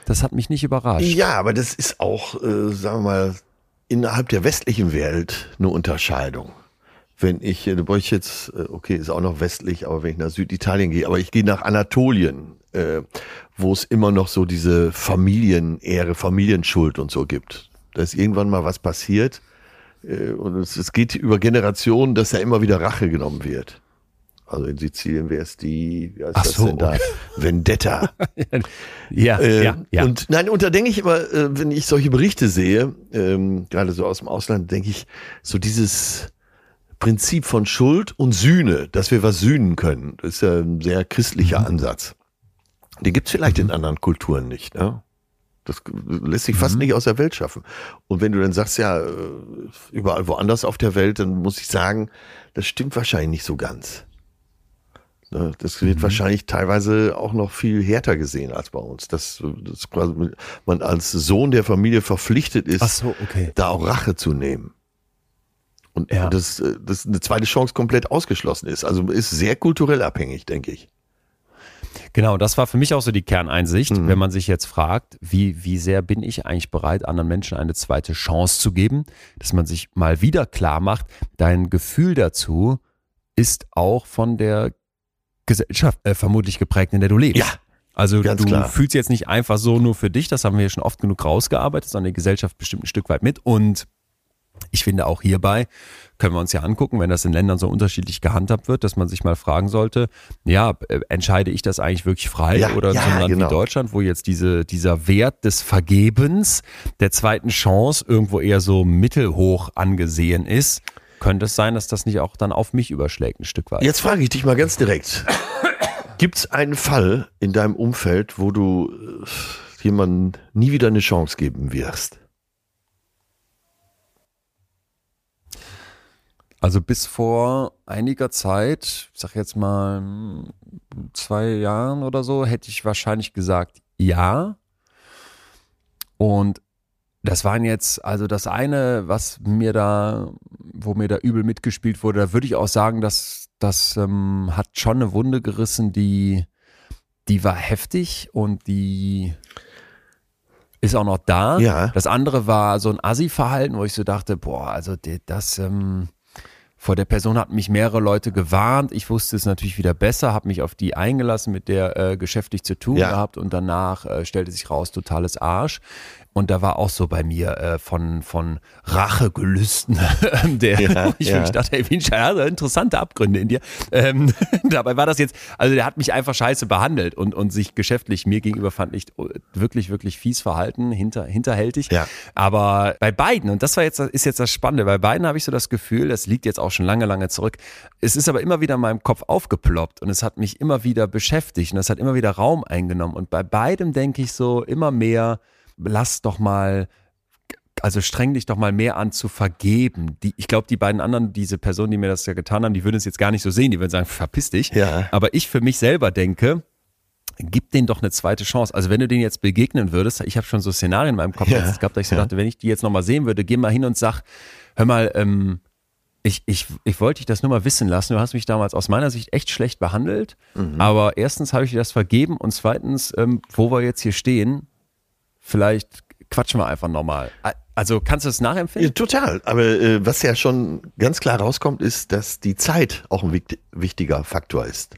Das hat mich nicht überrascht. Ja, aber das ist auch, äh, sagen wir mal, innerhalb der westlichen Welt eine Unterscheidung. Wenn ich, äh, wo ich jetzt, äh, okay, ist auch noch westlich, aber wenn ich nach Süditalien gehe, aber ich gehe nach Anatolien, äh, wo es immer noch so diese Familienehre, Familienschuld und so gibt. Da ist irgendwann mal was passiert, Äh, und es, es geht über Generationen, dass da immer wieder Rache genommen wird. Also in Sizilien wäre es die, wie heißt Ach das so, denn da? Vendetta. [laughs] Ja, Äh, ja, ja. Und nein, und da denke ich immer, äh, wenn ich solche Berichte sehe, ähm, gerade so aus dem Ausland, denke ich, so dieses Prinzip von Schuld und Sühne, dass wir was sühnen können, das ist ja ein sehr christlicher Mhm. Ansatz. Den gibt's vielleicht in anderen Kulturen nicht. Ne? Das lässt sich Mhm. fast nicht aus der Welt schaffen. Und wenn du dann sagst, ja, äh, überall woanders auf der Welt, dann muss ich sagen, das stimmt wahrscheinlich nicht so ganz. Ne, Das Mhm. wird wahrscheinlich teilweise auch noch viel härter gesehen als bei uns. Dass, dass man als Sohn der Familie verpflichtet ist, so, okay. da auch Rache zu nehmen. Und Ja. dass, äh, dass eine zweite Chance komplett ausgeschlossen ist. Also ist sehr kulturell abhängig, denke ich. Genau, das war für mich auch so die Kerneinsicht, Mhm. wenn man sich jetzt fragt, wie, wie sehr bin ich eigentlich bereit, anderen Menschen eine zweite Chance zu geben, dass man sich mal wieder klar macht, dein Gefühl dazu ist auch von der Gesellschaft äh, vermutlich geprägt, in der du lebst. Ja, Also du klar. fühlst jetzt nicht einfach so nur für dich, das haben wir ja schon oft genug rausgearbeitet, sondern die Gesellschaft bestimmt ein Stück weit mit und ich finde auch hierbei können wir uns ja angucken, wenn das in Ländern so unterschiedlich gehandhabt wird, dass man sich mal fragen sollte, ja, äh, entscheide ich das eigentlich wirklich frei Ja, oder in so einem ja, Land genau. wie Deutschland, wo jetzt diese, dieser Wert des Vergebens, der zweiten Chance irgendwo eher so mittelhoch angesehen ist, könnte es sein, dass das nicht auch dann auf mich überschlägt ein Stück weit. Jetzt frage ich dich mal ganz direkt. Gibt es einen Fall in deinem Umfeld, wo du äh, jemandem nie wieder eine Chance geben wirst? Also bis vor einiger Zeit, ich sag jetzt mal zwei Jahren oder so, hätte ich wahrscheinlich gesagt ja. Und das waren jetzt, also das eine, was mir da, wo mir da übel mitgespielt wurde, da würde ich auch sagen, dass das ähm, hat schon eine Wunde gerissen, die, die war heftig und die ist auch noch da. Ja. Das andere war so ein Assi-Verhalten, wo ich so dachte, boah, also das, ähm, vor der Person hatten mich mehrere Leute gewarnt. Ich wusste es natürlich wieder besser, habe mich auf die eingelassen, mit der äh, geschäftlich zu tun Ja. gehabt und danach äh, stellte sich raus, totales Arsch. Und da war auch so bei mir äh, von, von Rachegelüsten, [laughs] der, Ja, ich ja. wirklich dachte, ey, Winch, ja, interessante Abgründe in dir. Ähm, [laughs] dabei war das jetzt, also der hat mich einfach scheiße behandelt und, und sich geschäftlich mir gegenüber fand ich wirklich, wirklich fies verhalten, hinter, hinterhältig. Ja. Aber bei beiden, und das war jetzt, ist jetzt das Spannende, bei beiden habe ich so das Gefühl, das liegt jetzt auch schon lange, lange zurück. Es ist aber immer wieder in meinem Kopf aufgeploppt und es hat mich immer wieder beschäftigt und es hat immer wieder Raum eingenommen. Und bei beidem denke ich so immer mehr, lass doch mal, also streng dich doch mal mehr an zu vergeben. Die, ich glaube, die beiden anderen, diese Personen, die mir das ja getan haben, die würden es jetzt gar nicht so sehen, die würden sagen, verpiss dich. Ja. Aber ich für mich selber denke, gib denen doch eine zweite Chance. Also wenn du denen jetzt begegnen würdest, ich habe schon so Szenarien in meinem Kopf Ja, gehabt, dass ich so ja. dachte, wenn ich die jetzt nochmal sehen würde, geh mal hin und sag, hör mal, ähm, ich, ich, ich wollte dich das nur mal wissen lassen. Du hast mich damals aus meiner Sicht echt schlecht behandelt. Mhm. Aber erstens habe ich dir das vergeben und zweitens, ähm, wo wir jetzt hier stehen, vielleicht quatschen wir einfach nochmal. Also kannst du es Ja, nachempfinden? total. Aber äh, was ja schon ganz klar rauskommt, ist, dass die Zeit auch ein wicht- wichtiger Faktor ist.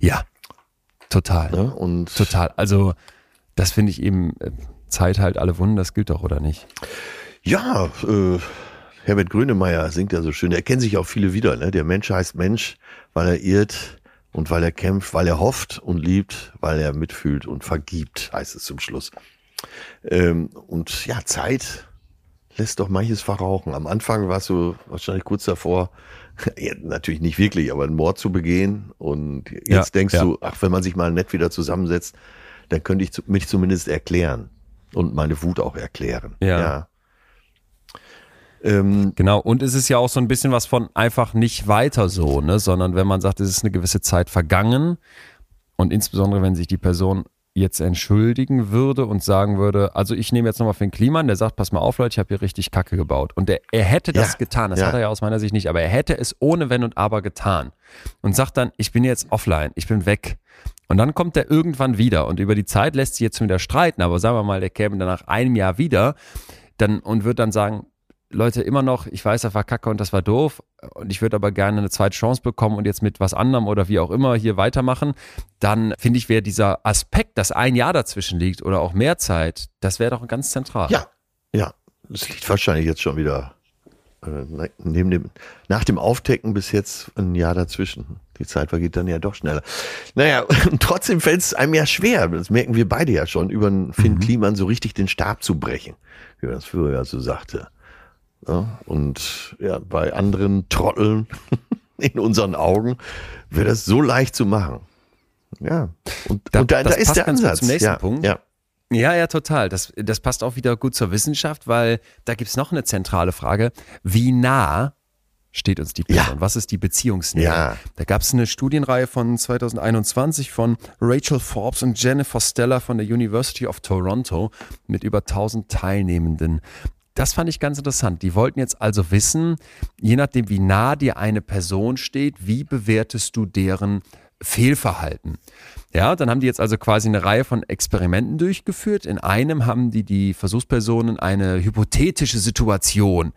Ja, total. Ne? Und Total. Also das finde ich eben, äh, Zeit halt alle Wunden, das gilt doch, oder nicht? ja, äh, Herbert Grönemeyer singt ja so schön, er kennt sich auch viele wieder. Ne? Der Mensch heißt Mensch, weil er irrt und weil er kämpft, weil er hofft und liebt, weil er mitfühlt und vergibt, heißt es zum Schluss. Ähm, und ja, Zeit lässt doch manches verrauchen. Am Anfang warst du wahrscheinlich kurz davor, [laughs] ja, natürlich nicht wirklich, aber einen Mord zu begehen. Und jetzt Ja, denkst ja. du, ach, wenn man sich mal nett wieder zusammensetzt, dann könnte ich mich zumindest erklären und meine Wut auch erklären. Ja. Ähm, Genau, und es ist ja auch so ein bisschen was von einfach nicht weiter so, ne? sondern wenn man sagt, es ist eine gewisse Zeit vergangen und insbesondere wenn sich die Person jetzt entschuldigen würde und sagen würde, also ich nehme jetzt nochmal für den Kliman, der sagt, pass mal auf Leute, ich habe hier richtig Kacke gebaut und der, er hätte das Ja, getan, das ja. hat er ja aus meiner Sicht nicht, aber er hätte es ohne Wenn und Aber getan und sagt dann, ich bin jetzt offline, ich bin weg. Und dann kommt er irgendwann wieder und über die Zeit lässt sich jetzt wieder streiten, aber sagen wir mal, der käme dann nach einem Jahr wieder dann und wird dann sagen, Leute, immer noch, ich weiß, das war kacke und das war doof und ich würde aber gerne eine zweite Chance bekommen und jetzt mit was anderem oder wie auch immer hier weitermachen, dann finde ich, wäre dieser Aspekt, dass ein Jahr dazwischen liegt oder auch mehr Zeit, das wäre doch ganz zentral. ja, ja. Das liegt wahrscheinlich jetzt schon wieder äh, neben dem, nach dem Aufdecken bis jetzt ein Jahr dazwischen. Die Zeit vergeht dann ja doch schneller. Naja, [laughs] trotzdem fällt es einem ja schwer, das merken wir beide ja schon, über Finn mhm. Kliman so richtig den Stab zu brechen, wie man das früher so sagte. Ja, und ja, bei anderen Trotteln [laughs] in unseren Augen wäre das so leicht zu machen. Ja, und da, und da, da ist der Ansatz. Zum nächsten ja, Punkt. Ja. Ja, ja, total. Das, das passt auch wieder gut zur Wissenschaft, weil da gibt's noch eine zentrale Frage. Wie nah steht uns die Person? Ja. Was ist die Beziehungsnähe? Ja. Da gab's eine Studienreihe von 2021 von Rachel Forbes und Jennifer Stella von der University of Toronto mit über 1000 Teilnehmenden. Das fand ich ganz interessant. Die wollten jetzt also wissen, je nachdem, wie nah dir eine Person steht, wie bewertest du deren Fehlverhalten. Ja, dann haben die jetzt also quasi eine Reihe von Experimenten durchgeführt. In einem haben die die Versuchspersonen eine hypothetische Situation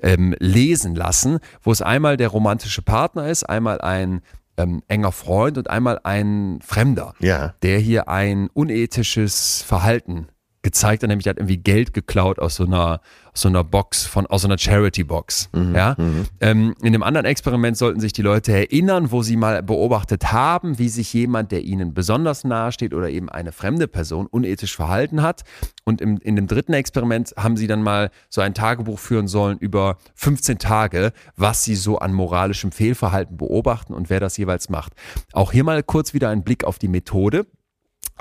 ähm, lesen lassen, wo es einmal der romantische Partner ist, einmal ein ähm, enger Freund und einmal ein Fremder, ja. der hier ein unethisches Verhalten gezeigt hat, nämlich der hat irgendwie Geld geklaut aus so einer, aus so einer Box, von, aus so einer Charity-Box. Mhm, ja? Mhm. Ähm, in dem anderen Experiment sollten sich die Leute erinnern, wo sie mal beobachtet haben, wie sich jemand, der ihnen besonders nahe steht oder eben eine fremde Person unethisch verhalten hat. Und im, in dem dritten Experiment haben sie dann mal so ein Tagebuch führen sollen über 15 Tage, was sie so an moralischem Fehlverhalten beobachten und wer das jeweils macht. Auch hier mal kurz wieder ein Blick auf die Methode.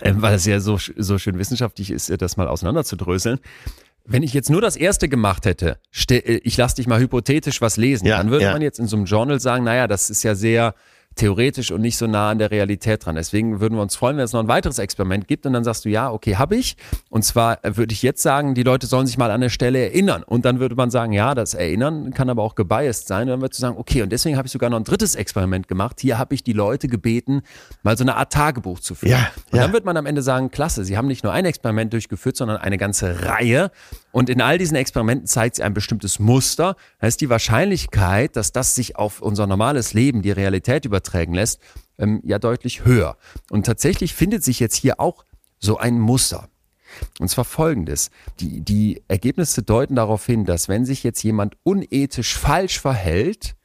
Ähm, weil es ja so, so schön wissenschaftlich ist, das mal auseinanderzudröseln. Wenn ich jetzt nur das erste gemacht hätte, äh, ich lasse dich mal hypothetisch was lesen, ja, dann würde ja. man jetzt in so einem Journal sagen, naja, das ist ja sehr theoretisch und nicht so nah an der Realität dran. Deswegen würden wir uns freuen, wenn es noch ein weiteres Experiment gibt und dann sagst du, ja, okay, habe ich. Und zwar würde ich jetzt sagen, die Leute sollen sich mal an der Stelle erinnern. Und dann würde man sagen, ja, das Erinnern kann aber auch gebiased sein. Und dann würdest du sagen, okay, und deswegen habe ich sogar noch ein drittes Experiment gemacht. Hier habe ich die Leute gebeten, mal so eine Art Tagebuch zu führen. Ja, und ja. dann wird man am Ende sagen, klasse, sie haben nicht nur ein Experiment durchgeführt, sondern eine ganze Reihe. Und in all diesen Experimenten zeigt sie ein bestimmtes Muster. Da ist die Wahrscheinlichkeit, dass das sich auf unser normales Leben, die Realität übertragen lässt, ähm, ja deutlich höher. Und tatsächlich findet sich jetzt hier auch so ein Muster. Und zwar folgendes. Die, die Ergebnisse deuten darauf hin, dass wenn sich jetzt jemand unethisch falsch verhält,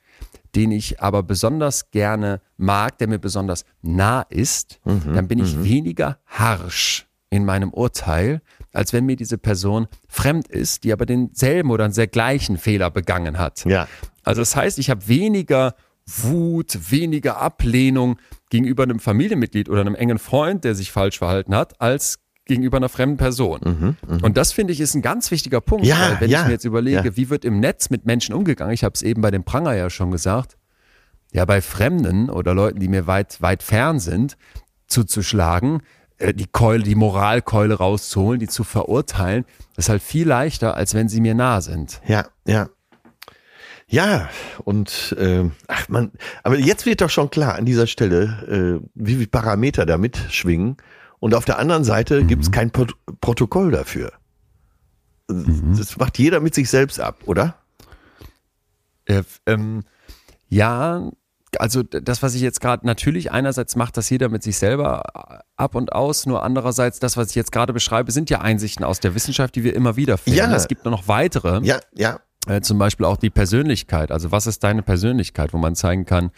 den ich aber besonders gerne mag, der mir besonders nah ist, mhm, dann bin ich mhm. weniger harsch in meinem Urteil, als wenn mir diese Person fremd ist, die aber denselben oder einen sehr gleichen Fehler begangen hat. Ja. Also das heißt, ich habe weniger Wut, weniger Ablehnung gegenüber einem Familienmitglied oder einem engen Freund, der sich falsch verhalten hat, als gegenüber einer fremden Person. Mhm, mh. Und das finde ich ist ein ganz wichtiger Punkt, ja, weil wenn ja, ich mir jetzt überlege, ja. wie wird im Netz mit Menschen umgegangen, ich habe es eben bei dem Pranger ja schon gesagt, ja bei Fremden oder Leuten, die mir weit weit fern sind, zuzuschlagen, äh, die Keule, die Moralkeule rauszuholen, die zu verurteilen, ist halt viel leichter, als wenn sie mir nah sind. Ja, ja. Ja, und äh, ach man, aber jetzt wird doch schon klar an dieser Stelle, äh, wie viele Parameter da mitschwingen. Und auf der anderen Seite mhm. gibt es kein Pro Protokoll dafür. Mhm. Das macht jeder mit sich selbst ab, oder? Äh, ähm, ja, also das, was ich jetzt gerade natürlich einerseits macht, das jeder mit sich selber ab und aus, nur andererseits das, was ich jetzt gerade beschreibe, sind ja Einsichten aus der Wissenschaft, die wir immer wieder finden. Ja. Es gibt noch weitere. Ja, ja. Äh, zum Beispiel auch die Persönlichkeit. Also was ist deine Persönlichkeit, wo man zeigen kann,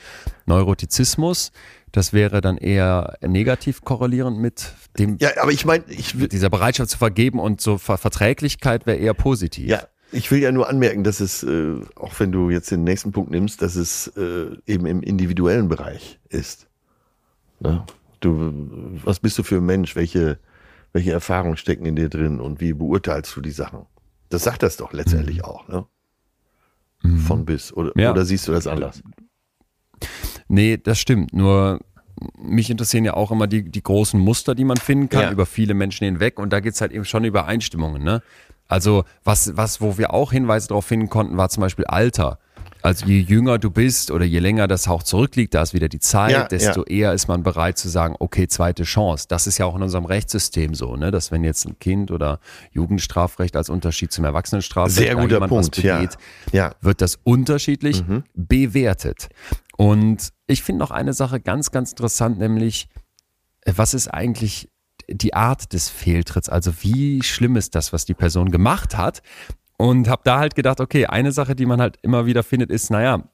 Neurotizismus, das wäre dann eher negativ korrelierend mit dem. Ja, aber ich meine, ich dieser Bereitschaft zu vergeben und so Ver Verträglichkeit wäre eher positiv. Ja, ich will ja nur anmerken, dass es, äh, auch wenn du jetzt den nächsten Punkt nimmst, dass es äh, eben im individuellen Bereich ist. Ne? Du, was bist du für ein Mensch? Welche, welche Erfahrungen stecken in dir drin und wie beurteilst du die Sachen? Das sagt das doch letztendlich mhm. auch, ne? Mhm. Von bis. Oder, ja. oder siehst du das anders? Nee, das stimmt. Nur mich interessieren ja auch immer die, die großen Muster, die man finden kann, ja. über viele Menschen hinweg. Und da geht es halt eben schon über Einstimmungen. Ne? Also was, was, wo wir auch Hinweise darauf finden konnten, war zum Beispiel Alter. Also je jünger du bist oder je länger das auch zurückliegt, da ist wieder die Zeit, ja, desto ja. eher ist man bereit zu sagen, okay, zweite Chance. Das ist ja auch in unserem Rechtssystem so, ne? dass wenn jetzt ein Kind oder Jugendstrafrecht als Unterschied zum Erwachsenenstrafrecht Sehr guter Punkt, begeht, ja. ja. wird das unterschiedlich mhm. bewertet. Und ich finde noch eine Sache ganz, ganz interessant, nämlich was ist eigentlich die Art des Fehltritts. Also wie schlimm ist das, was die Person gemacht hat? Und habe da halt gedacht, okay, eine Sache, die man halt immer wieder findet, ist, naja,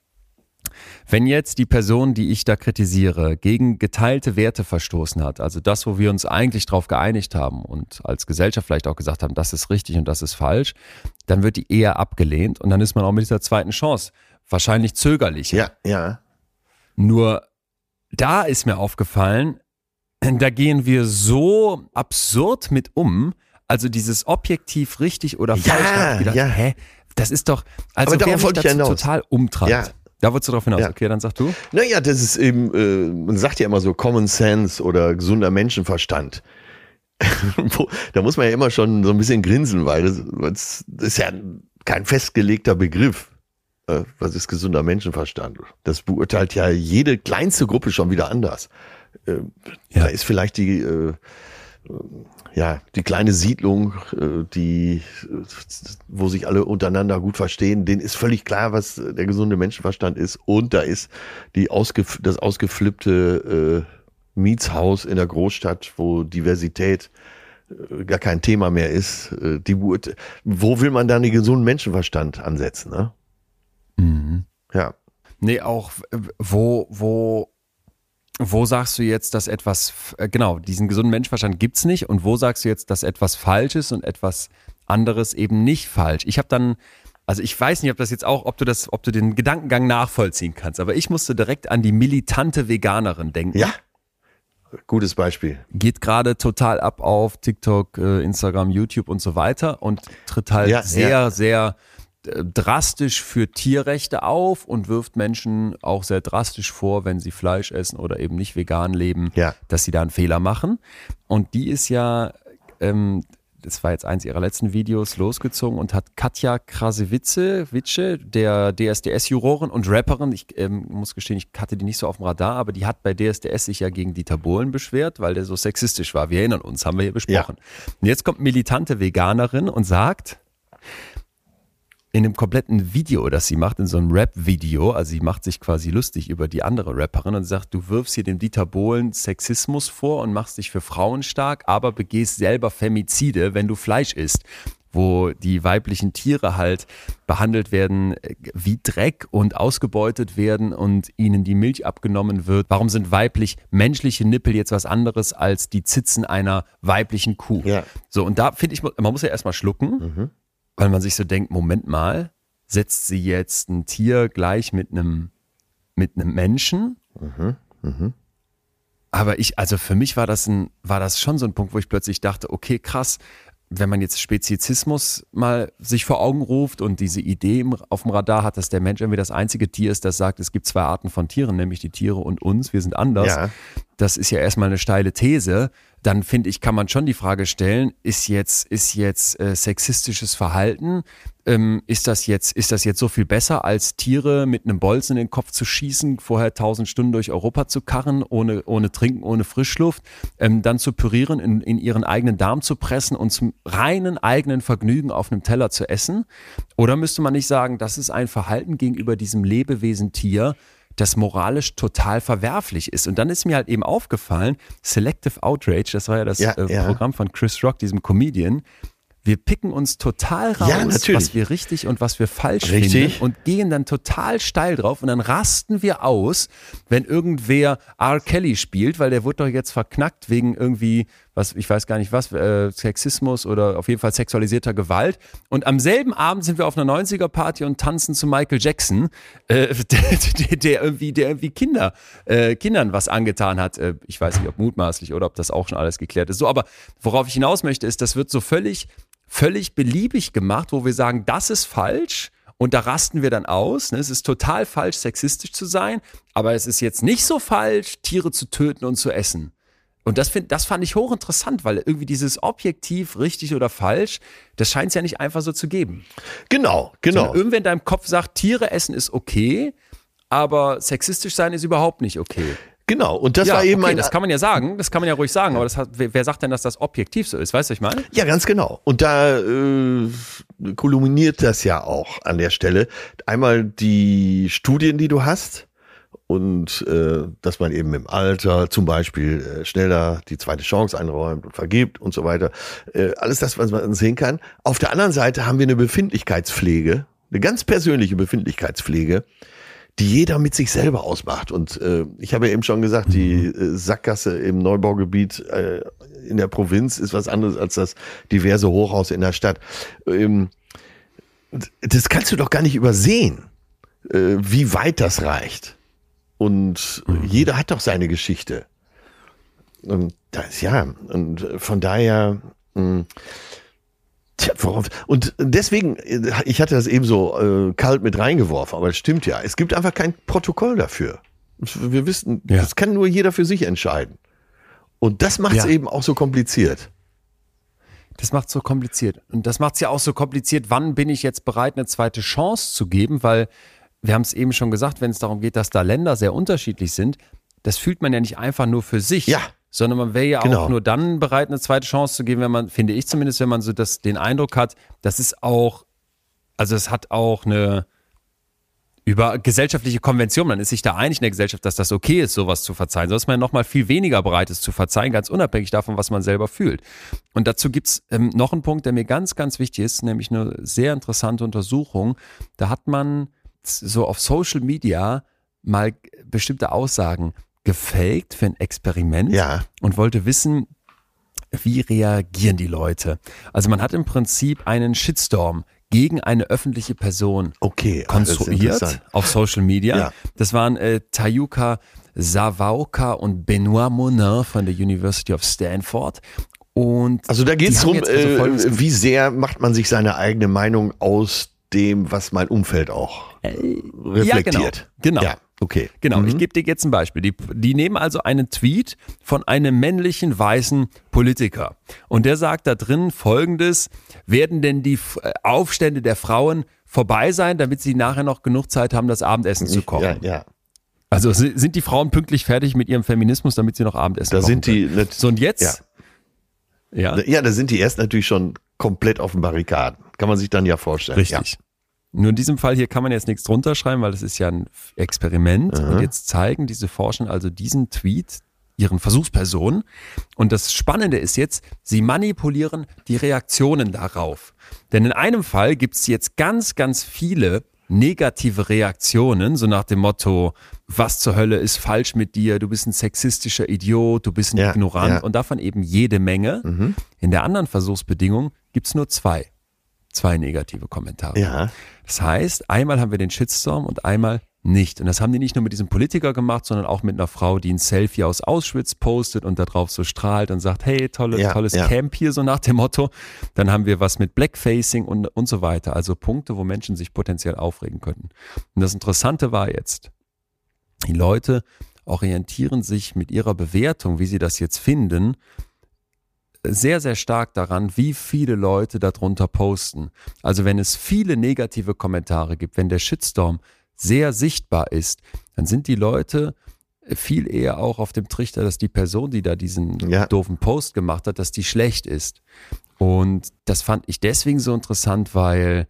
wenn jetzt die Person, die ich da kritisiere, gegen geteilte Werte verstoßen hat, also das, wo wir uns eigentlich darauf geeinigt haben und als Gesellschaft vielleicht auch gesagt haben, das ist richtig und das ist falsch, dann wird die eher abgelehnt und dann ist man auch mit dieser zweiten Chance wahrscheinlich zögerlich. Ja, ja. Nur da ist mir aufgefallen, da gehen wir so absurd mit um, also dieses objektiv richtig oder falsch. Ja, ich gedacht, ja. Hä? Das ist doch, also Aber wer mich dazu hinaus. total umtreibt. Ja. Da wolltest du drauf hinaus. Ja. Okay, dann sag du. Naja, das ist eben, äh, man sagt ja immer so Common Sense oder gesunder Menschenverstand. [laughs] Da muss man ja immer schon so ein bisschen grinsen, weil das, das ist ja kein festgelegter Begriff. Äh, Was ist gesunder Menschenverstand? Das beurteilt ja jede kleinste Gruppe schon wieder anders. Äh, Ja. Da ist vielleicht die, äh, ja, die kleine Siedlung, äh, die, wo sich alle untereinander gut verstehen, denen ist völlig klar, was der gesunde Menschenverstand ist. Und da ist die ausgef das ausgeflippte äh, Mietshaus in der Großstadt, wo Diversität äh, gar kein Thema mehr ist. Äh, die, wo will man dann den gesunden Menschenverstand ansetzen? Ne? Mhm. Ja. Nee, auch äh, wo, wo, wo sagst du jetzt, dass etwas, äh, genau, diesen gesunden Menschenverstand gibt's nicht und wo sagst du jetzt, dass etwas falsch ist und etwas anderes eben nicht falsch? Ich habe dann, also ich weiß nicht, ob das jetzt auch, ob du das, ob du den Gedankengang nachvollziehen kannst, aber ich musste direkt an die militante Veganerin denken. Ja. Gutes Beispiel. Geht gerade total ab auf TikTok, äh, Instagram, YouTube und so weiter und tritt halt Ja, sehr, ja. sehr drastisch für Tierrechte auf und wirft Menschen auch sehr drastisch vor, wenn sie Fleisch essen oder eben nicht vegan leben, Ja. dass sie da einen Fehler machen. Und die ist ja, ähm, das war jetzt eins ihrer letzten Videos, losgezogen und hat Katja Krasewitze, Witsche, der DSDS-Jurorin und Rapperin, ich ähm, muss gestehen, ich hatte die nicht so auf dem Radar, aber die hat bei DSDS sich ja gegen Dieter Bohlen beschwert, weil der so sexistisch war. Wir erinnern uns, haben wir hier besprochen. Und jetzt kommt militante Veganerin und sagt, in dem kompletten Video, das sie macht, in so einem Rap-Video, also sie macht sich quasi lustig über die andere Rapperin und sagt, du wirfst hier dem Dieter Bohlen Sexismus vor und machst dich für Frauen stark, aber begehst selber Femizide, wenn du Fleisch isst wo die weiblichen Tiere halt behandelt werden äh, wie Dreck und ausgebeutet werden und ihnen die Milch abgenommen wird. Warum sind weiblich menschliche Nippel jetzt was anderes als die Zitzen einer weiblichen Kuh? Ja. So, und da finde ich, man muss ja erstmal schlucken weil man sich so denkt, Moment mal, setzt sie jetzt ein Tier gleich mit einem mit einem Menschen? Aber ich, also für mich war das ein, war das schon so ein Punkt, wo ich plötzlich dachte, okay, krass, wenn man jetzt Speziesismus mal sich vor Augen ruft und diese Idee auf dem Radar hat, dass der Mensch irgendwie das einzige Tier ist, das sagt, es gibt zwei Arten von Tieren, nämlich die Tiere und uns, wir sind anders. Ja. Das ist ja erstmal eine steile These. Dann finde ich, kann man schon die Frage stellen, ist jetzt, ist jetzt äh, sexistisches Verhalten, ähm, ist das jetzt, ist das jetzt so viel besser, als Tiere mit einem Bolzen in den Kopf zu schießen, vorher tausend Stunden durch Europa zu karren, ohne, ohne Trinken, ohne Frischluft, ähm, dann zu pürieren, in, in ihren eigenen Darm zu pressen und zum reinen eigenen Vergnügen auf einem Teller zu essen? Oder müsste man nicht sagen, das ist ein Verhalten gegenüber diesem Lebewesen Tier, das moralisch total verwerflich ist. Und dann ist mir halt eben aufgefallen, Selective Outrage, das war ja das Ja, äh, ja. Programm von Chris Rock, diesem Comedian. Wir picken uns total raus, Ja, was wir richtig und was wir falsch Richtig. finden und gehen dann total steil drauf und dann rasten wir aus, wenn irgendwer R. Kelly spielt, weil der wurde doch jetzt verknackt wegen irgendwie, was ich weiß gar nicht was, äh, Sexismus oder auf jeden Fall sexualisierter Gewalt. Und am selben Abend sind wir auf einer 90er-Party und tanzen zu Michael Jackson, äh, [laughs] der, der, der irgendwie, der irgendwie Kinder, äh, Kindern was angetan hat. Äh, ich weiß nicht, ob mutmaßlich oder ob das auch schon alles geklärt ist. So, aber worauf ich hinaus möchte, ist, das wird so völlig, völlig beliebig gemacht, wo wir sagen, das ist falsch. Und da rasten wir dann aus. Ne? Es ist total falsch, sexistisch zu sein, aber es ist jetzt nicht so falsch, Tiere zu töten und zu essen. Und das, find, das fand ich hochinteressant, weil irgendwie dieses Objektiv, richtig oder falsch, das scheint es ja nicht einfach so zu geben. Genau, genau. Sondern irgendwer in deinem Kopf sagt, Tiere essen ist okay, aber sexistisch sein ist überhaupt nicht okay. Genau. Und das ja, war eben okay, ein. das kann man ja sagen, das kann man ja ruhig sagen, aber das hat, wer, wer sagt denn, dass das objektiv so ist? Weißt du, ich meine? Ja, ganz genau. Und da äh, kulminiert das ja auch an der Stelle. Einmal die Studien, die du hast und äh, dass man eben im Alter zum Beispiel äh, schneller die zweite Chance einräumt und vergibt und so weiter. Äh, alles das, was man sehen kann. Auf der anderen Seite haben wir eine Befindlichkeitspflege, eine ganz persönliche Befindlichkeitspflege, die jeder mit sich selber ausmacht. Und äh, ich habe ja eben schon gesagt, die äh, Sackgasse im Neubaugebiet äh, in der Provinz ist was anderes als das diverse Hochhaus in der Stadt. Ähm, das kannst du doch gar nicht übersehen, äh, wie weit das reicht. Und mhm. jeder hat doch seine Geschichte. Und das, ja, und von daher, mh, hm, Tja, worauf, und deswegen, ich hatte das eben so äh, kalt mit reingeworfen, aber es stimmt ja. Es gibt einfach kein Protokoll dafür. Wir wissen, ja. das kann nur jeder für sich entscheiden. Und das macht es ja. eben auch so kompliziert. Das macht es so kompliziert. Und das macht es ja auch so kompliziert, wann bin ich jetzt bereit, eine zweite Chance zu geben, weil wir haben es eben schon gesagt, wenn es darum geht, dass da Länder sehr unterschiedlich sind, das fühlt man ja nicht einfach nur für sich. Ja. Sondern man wäre ja genau. auch nur dann bereit, eine zweite Chance zu geben, wenn man, finde ich zumindest, wenn man so das, den Eindruck hat, das ist auch, also es hat auch eine, über gesellschaftliche Konvention. Man ist sich da einig in der Gesellschaft, dass das okay ist, sowas zu verzeihen. So ist man ja nochmal viel weniger bereit ist zu verzeihen, ganz unabhängig davon, was man selber fühlt. Und dazu gibt's ähm, noch einen Punkt, der mir ganz, ganz wichtig ist, nämlich eine sehr interessante Untersuchung. Da hat man so auf Social Media mal bestimmte Aussagen gefaked für ein Experiment ja. und wollte wissen, wie reagieren die Leute. Also man hat im Prinzip einen Shitstorm gegen eine öffentliche Person okay, ah, konstruiert auf Social Media. Ja. Das waren äh, Tayuka Savaoka und Benoit Monin von der University of Stanford. Und also da geht es darum, also äh, wie sehr macht man sich seine eigene Meinung aus dem, was mein Umfeld auch äh, reflektiert. Ja, genau. genau. Ja. Okay. Genau, mhm. ich gebe dir jetzt ein Beispiel. Die, die nehmen also einen Tweet von einem männlichen weißen Politiker. Und der sagt da drin folgendes, werden denn die äh, Aufstände der Frauen vorbei sein, damit sie nachher noch genug Zeit haben, das Abendessen zu kochen? Ja, ja. Also sind die Frauen pünktlich fertig mit ihrem Feminismus, damit sie noch Abendessen da kochen sind die? So und jetzt? Ja. ja. Ja, da sind die erst natürlich schon komplett auf den Barrikaden. Kann man sich dann ja vorstellen. Richtig. Ja. Nur in diesem Fall hier kann man jetzt nichts drunter schreiben, weil das ist ja ein Experiment. Mhm. Und jetzt zeigen diese Forschen also diesen Tweet ihren Versuchspersonen. Und das Spannende ist jetzt, sie manipulieren die Reaktionen darauf. Denn in einem Fall gibt es jetzt ganz, ganz viele negative Reaktionen, so nach dem Motto, was zur Hölle ist falsch mit dir, du bist ein sexistischer Idiot, du bist ein ja, Ignorant ja. und davon eben jede Menge. Mhm. In der anderen Versuchsbedingung gibt es nur zwei zwei negative Kommentare. Ja. Das heißt, einmal haben wir den Shitstorm und einmal nicht. Und das haben die nicht nur mit diesem Politiker gemacht, sondern auch mit einer Frau, die ein Selfie aus Auschwitz postet und darauf so strahlt und sagt, hey, tolles, ja, tolles ja. Camp hier, so nach dem Motto. Dann haben wir was mit Blackfacing und, und so weiter. Also Punkte, wo Menschen sich potenziell aufregen könnten. Und das Interessante war jetzt, die Leute orientieren sich mit ihrer Bewertung, wie sie das jetzt finden, sehr, sehr stark daran, wie viele Leute darunter posten. Also wenn es viele negative Kommentare gibt, wenn der Shitstorm sehr sichtbar ist, dann sind die Leute viel eher auch auf dem Trichter, dass die Person, die da diesen ja. doofen Post gemacht hat, dass die schlecht ist. Und das fand ich deswegen so interessant, weil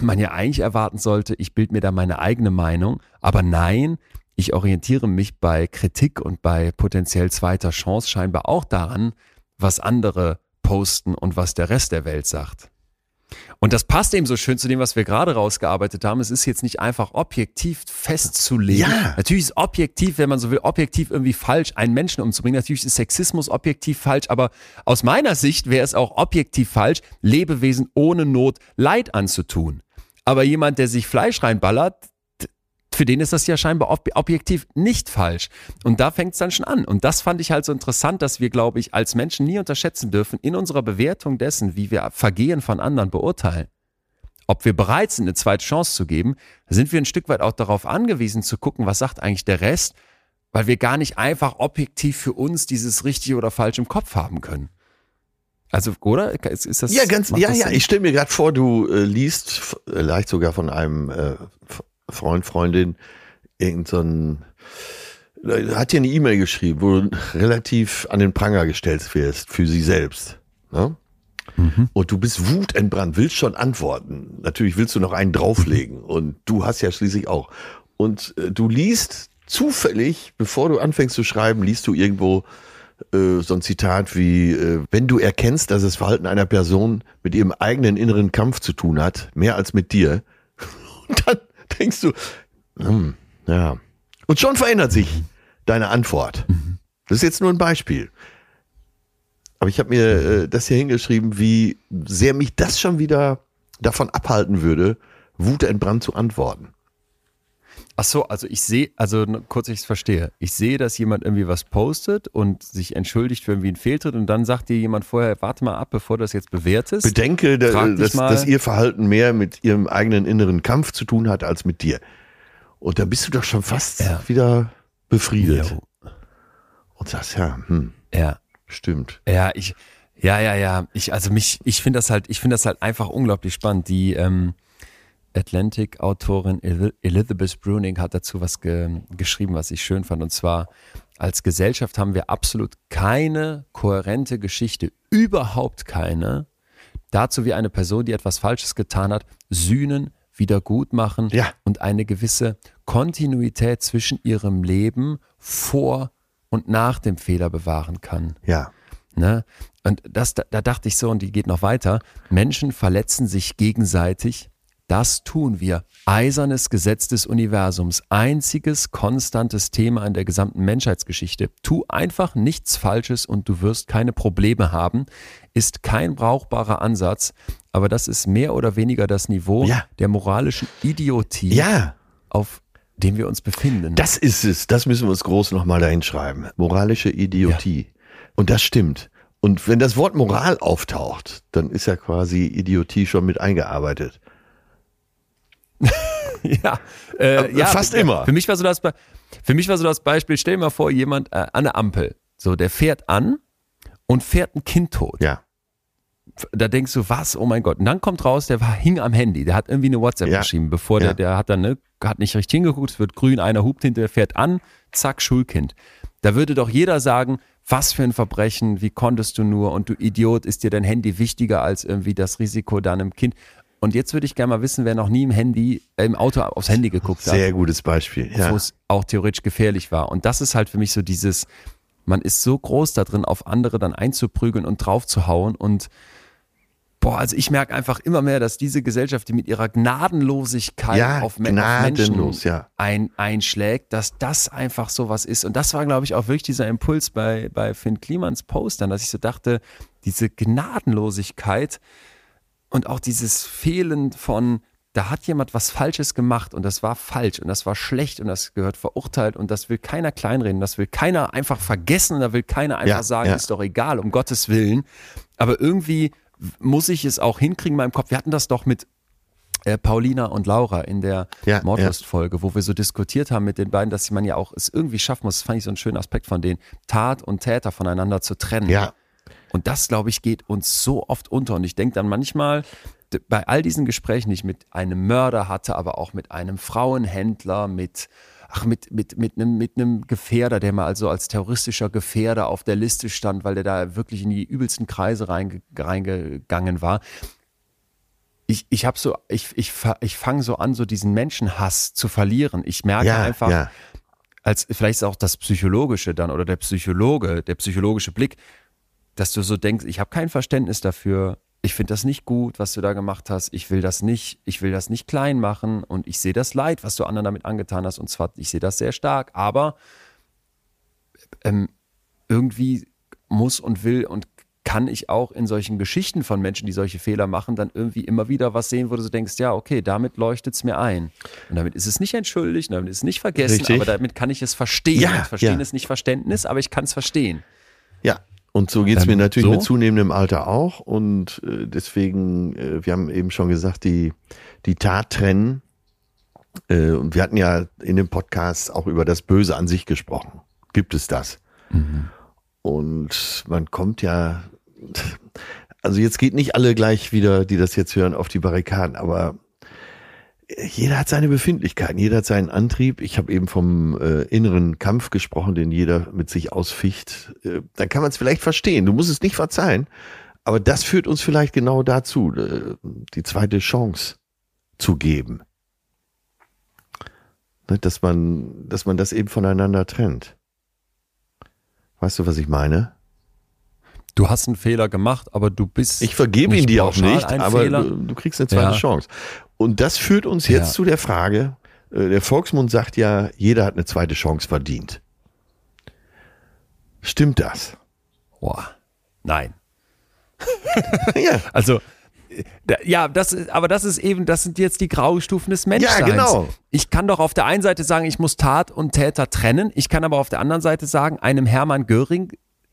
man ja eigentlich erwarten sollte, ich bilde mir da meine eigene Meinung, aber nein, ich orientiere mich bei Kritik und bei potenziell zweiter Chance scheinbar auch daran, was andere posten und was der Rest der Welt sagt. Und das passt eben so schön zu dem, was wir gerade rausgearbeitet haben. Es ist jetzt nicht einfach objektiv festzulegen. Ja. Natürlich ist objektiv, wenn man so will, objektiv irgendwie falsch, einen Menschen umzubringen. Natürlich ist Sexismus objektiv falsch, aber aus meiner Sicht wäre es auch objektiv falsch, Lebewesen ohne Not Leid anzutun. Aber jemand, der sich Fleisch reinballert, für den ist das ja scheinbar ob objektiv nicht falsch. Und da fängt es dann schon an. Und das fand ich halt so interessant, dass wir, glaube ich, als Menschen nie unterschätzen dürfen, in unserer Bewertung dessen, wie wir Vergehen von anderen beurteilen. Ob wir bereit sind, eine zweite Chance zu geben, sind wir ein Stück weit auch darauf angewiesen zu gucken, was sagt eigentlich der Rest, weil wir gar nicht einfach objektiv für uns dieses richtig oder falsch im Kopf haben können. Also, oder? Ist, ist das, ja, ganz, ja, ja. Ich stelle mir gerade vor, du äh, liest vielleicht sogar von einem äh, Freund, Freundin, irgendein so hat dir eine E-Mail geschrieben, wo du relativ an den Pranger gestellt wirst für sie selbst. Ne? Mhm. Und du bist wutentbrannt, willst schon antworten. Natürlich willst du noch einen drauflegen und du hast ja schließlich auch. Und äh, du liest zufällig, bevor du anfängst zu schreiben, liest du irgendwo äh, so ein Zitat wie, äh, wenn du erkennst, dass das Verhalten einer Person mit ihrem eigenen inneren Kampf zu tun hat, mehr als mit dir, [laughs] dann [laughs] denkst du, hm, ja. Und schon verändert sich deine Antwort. Das ist jetzt nur ein Beispiel. Aber ich habe mir äh, das hier hingeschrieben, wie sehr mich das schon wieder davon abhalten würde, wutentbrannt zu antworten. Ach so, also ich sehe, also kurz, ich es verstehe. Ich sehe, dass jemand irgendwie was postet und sich entschuldigt für irgendwie einen Fehltritt und dann sagt dir jemand vorher, warte mal ab, bevor du das jetzt bewertest. Bedenke, da, dass, dass ihr Verhalten mehr mit ihrem eigenen inneren Kampf zu tun hat als mit dir. Und da bist du doch schon fast ja. wieder befriedet. Jo. Und sagst, ja, hm. Ja. Stimmt. Ja, ich, ja, ja, ja. Ich, also mich, ich finde das halt, ich finde das halt einfach unglaublich spannend. Die, ähm, Atlantic-Autorin Elizabeth Bruning hat dazu was ge geschrieben, was ich schön fand. Und zwar, als Gesellschaft haben wir absolut keine kohärente Geschichte, überhaupt keine, dazu wie eine Person, die etwas Falsches getan hat, sühnen, wiedergutmachen ja. und eine gewisse Kontinuität zwischen ihrem Leben vor und nach dem Fehler bewahren kann. Ja. Ne? Und das, da, da dachte ich so, und die geht noch weiter, Menschen verletzen sich gegenseitig das tun wir. Eisernes Gesetz des Universums, einziges konstantes Thema in der gesamten Menschheitsgeschichte. Tu einfach nichts Falsches und du wirst keine Probleme haben, ist kein brauchbarer Ansatz, aber das ist mehr oder weniger das Niveau ja. der moralischen Idiotie, ja. auf dem wir uns befinden. Das ist es, das müssen wir uns groß nochmal dahin schreiben. Moralische Idiotie. Ja. Und das stimmt. Und wenn das Wort Moral auftaucht, dann ist ja quasi Idiotie schon mit eingearbeitet. [laughs] ja, äh, ja, fast immer. Für mich war so das, für mich war so das Beispiel. Stell dir mal vor, jemand äh, an der Ampel, so der fährt an und fährt ein Kind tot. Ja. Da denkst du, was? Oh mein Gott. Und dann kommt raus, der war, hing am Handy. Der hat irgendwie eine WhatsApp ja. geschrieben, bevor ja. der, der hat dann, ne, hat nicht richtig hingeguckt, es wird grün, einer hupt hinter, der fährt an, zack, Schulkind. Da würde doch jeder sagen, was für ein Verbrechen, wie konntest du nur und du Idiot, ist dir dein Handy wichtiger als irgendwie das Risiko deinem Kind? Und jetzt würde ich gerne mal wissen, wer noch nie im Handy, äh, im Auto aufs Handy geguckt Sehr hat. Sehr gutes Beispiel, ja. Wo es auch theoretisch gefährlich war. Und das ist halt für mich so dieses, man ist so groß da drin, auf andere dann einzuprügeln und draufzuhauen und Boah, also ich merke einfach immer mehr, dass diese Gesellschaft, die mit ihrer Gnadenlosigkeit ja, auf, Menschen ja. ein, einschlägt, dass das einfach so was ist. Und das war, glaube ich, auch wirklich dieser Impuls bei, bei Finn Klimans Postern, dass ich so dachte, diese Gnadenlosigkeit, und auch dieses Fehlen von, da hat jemand was Falsches gemacht und das war falsch und das war schlecht und das gehört verurteilt und das will keiner kleinreden, das will keiner einfach vergessen und da will keiner einfach ja, sagen, ja. ist doch egal, um Gottes Willen. Aber irgendwie muss ich es auch hinkriegen in meinem Kopf. Wir hatten das doch mit äh, Paulina und Laura in der ja, Mordlust-Folge, wo wir so diskutiert haben mit den beiden, dass man ja auch es irgendwie schaffen muss, das fand ich so einen schönen Aspekt von denen, Tat und Täter voneinander zu trennen. Ja. Und das, glaube ich, geht uns so oft unter. Und ich denke dann manchmal, bei all diesen Gesprächen, die ich mit einem Mörder hatte, aber auch mit einem Frauenhändler, mit ach, mit, mit, mit, einem, mit einem Gefährder, der mal also als terroristischer Gefährder auf der Liste stand, weil der da wirklich in die übelsten Kreise reinge, reingegangen war. Ich, ich habe so, ich, ich, ich fange so an, so diesen Menschenhass zu verlieren. Ich merke ja, einfach, ja. als vielleicht ist auch das Psychologische dann oder der Psychologe, der psychologische Blick, dass du so denkst, ich habe kein Verständnis dafür, ich finde das nicht gut, was du da gemacht hast, ich will das nicht, ich will das nicht klein machen und ich sehe das Leid, was du anderen damit angetan hast und zwar, ich sehe das sehr stark, aber ähm, irgendwie muss und will und kann ich auch in solchen Geschichten von Menschen, die solche Fehler machen, dann irgendwie immer wieder was sehen, wo du so denkst, ja, okay, damit leuchtet es mir ein. Und damit ist es nicht entschuldigt, damit ist es nicht vergessen, Richtig. aber damit kann ich es verstehen. Ja, Verstehen ja. ist nicht Verständnis, aber ich kann es verstehen. Ja, und so geht's Ähm, mir natürlich so? mit zunehmendem Alter auch. Und äh, deswegen, äh, wir haben eben schon gesagt, die, die Tat trennen. Äh, und wir hatten ja in dem Podcast auch über das Böse an sich gesprochen. Gibt es das? Und man kommt ja, also jetzt geht nicht alle gleich wieder, die das jetzt hören, auf die Barrikaden, aber jeder hat seine Befindlichkeiten, jeder hat seinen Antrieb. Ich habe eben vom äh, inneren Kampf gesprochen, den jeder mit sich ausficht. Äh, dann kann man es vielleicht verstehen. Du musst es nicht verzeihen, aber das führt uns vielleicht genau dazu, äh, die zweite Chance zu geben. Ne, dass man, dass man das eben voneinander trennt. Weißt du, was ich meine? Du hast einen Fehler gemacht, aber du bist. Ich vergebe ihn dir auch nicht, aber du, du kriegst eine zweite Ja. Chance. Und das führt uns jetzt Ja. zu der Frage, äh, der Volksmund sagt ja, jeder hat eine zweite Chance verdient. Stimmt das? Boah, nein. [laughs] ja. Also, ja, das ist, aber das ist eben, das sind jetzt die Graustufen des Menschseins. genau. Ich kann doch auf der einen Seite sagen, ich muss Tat und Täter trennen. Ich kann aber auf der anderen Seite sagen, einem Hermann Göring,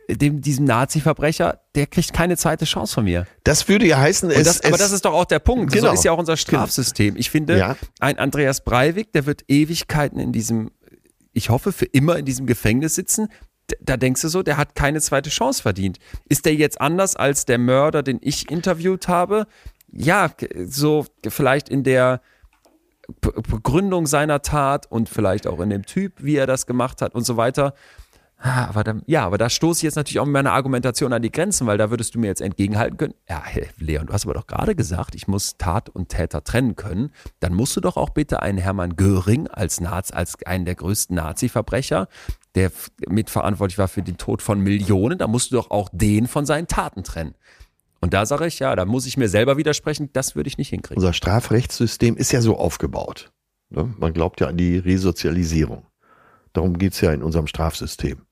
dem, diesem Nazi-Verbrecher, der kriegt keine zweite Chance von mir. Das würde ja heißen, es, das, aber das ist doch auch der Punkt. Genau. So ist ja auch unser Strafsystem. Ich finde, Ja. ein Andreas Breivik, der wird Ewigkeiten in diesem, ich hoffe, für immer in diesem Gefängnis sitzen. Da denkst du so, der hat keine zweite Chance verdient. Ist der jetzt anders als der Mörder, den ich interviewt habe? Ja, so vielleicht in der Begründung seiner Tat und vielleicht auch in dem Typ, wie er das gemacht hat und so weiter. Aber dann, ja, aber da stoße ich jetzt natürlich auch mit meiner Argumentation an die Grenzen, weil da würdest du mir jetzt entgegenhalten können. Ja, Leon, du hast aber doch gerade gesagt, ich muss Tat und Täter trennen können. Dann musst du doch auch bitte einen Hermann Göring als Naz, als einen der größten Nazi-Verbrecher, der mitverantwortlich war für den Tod von Millionen, da musst du doch auch den von seinen Taten trennen. Und da sage ich, ja, da muss ich mir selber widersprechen, das würde ich nicht hinkriegen. unser Strafrechtssystem ist ja so aufgebaut. Ne? Man glaubt ja an die Resozialisierung. Darum geht's ja in unserem Strafsystem.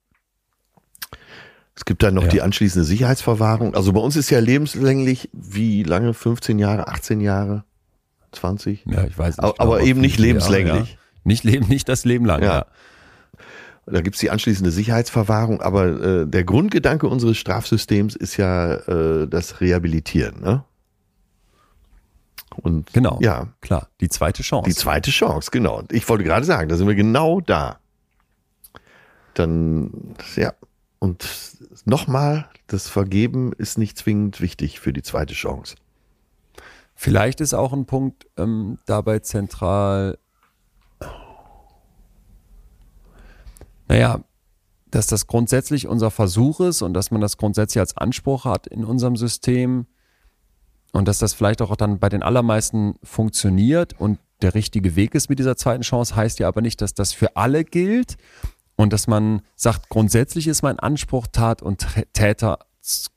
Es gibt dann noch Ja. die anschließende Sicherheitsverwahrung. Also bei uns ist ja lebenslänglich, wie lange? 15 Jahre, 18 Jahre, 20? Ja, ich weiß nicht. Aber- aber eben auf nicht viele Jahre, lebenslänglich. Ja. Nicht, leben, nicht das Leben lang, Ja. ja. Da gibt's die anschließende Sicherheitsverwahrung, aber äh, der Grundgedanke unseres Strafsystems ist ja äh, das Rehabilitieren. Ne? Und Genau. ja, Klar, die zweite Chance. die zweite Chance, genau. Ich wollte gerade sagen, da sind wir genau da. Dann, ja, und nochmal, das Vergeben ist nicht zwingend wichtig für die zweite Chance. Vielleicht ist auch ein Punkt ähm, dabei zentral, naja, dass das grundsätzlich unser Versuch ist und dass man das grundsätzlich als Anspruch hat in unserem System und dass das vielleicht auch dann bei den allermeisten funktioniert und der richtige Weg ist mit dieser zweiten Chance, heißt ja aber nicht, dass das für alle gilt und dass man sagt, grundsätzlich ist mein Anspruch, Tat und Täter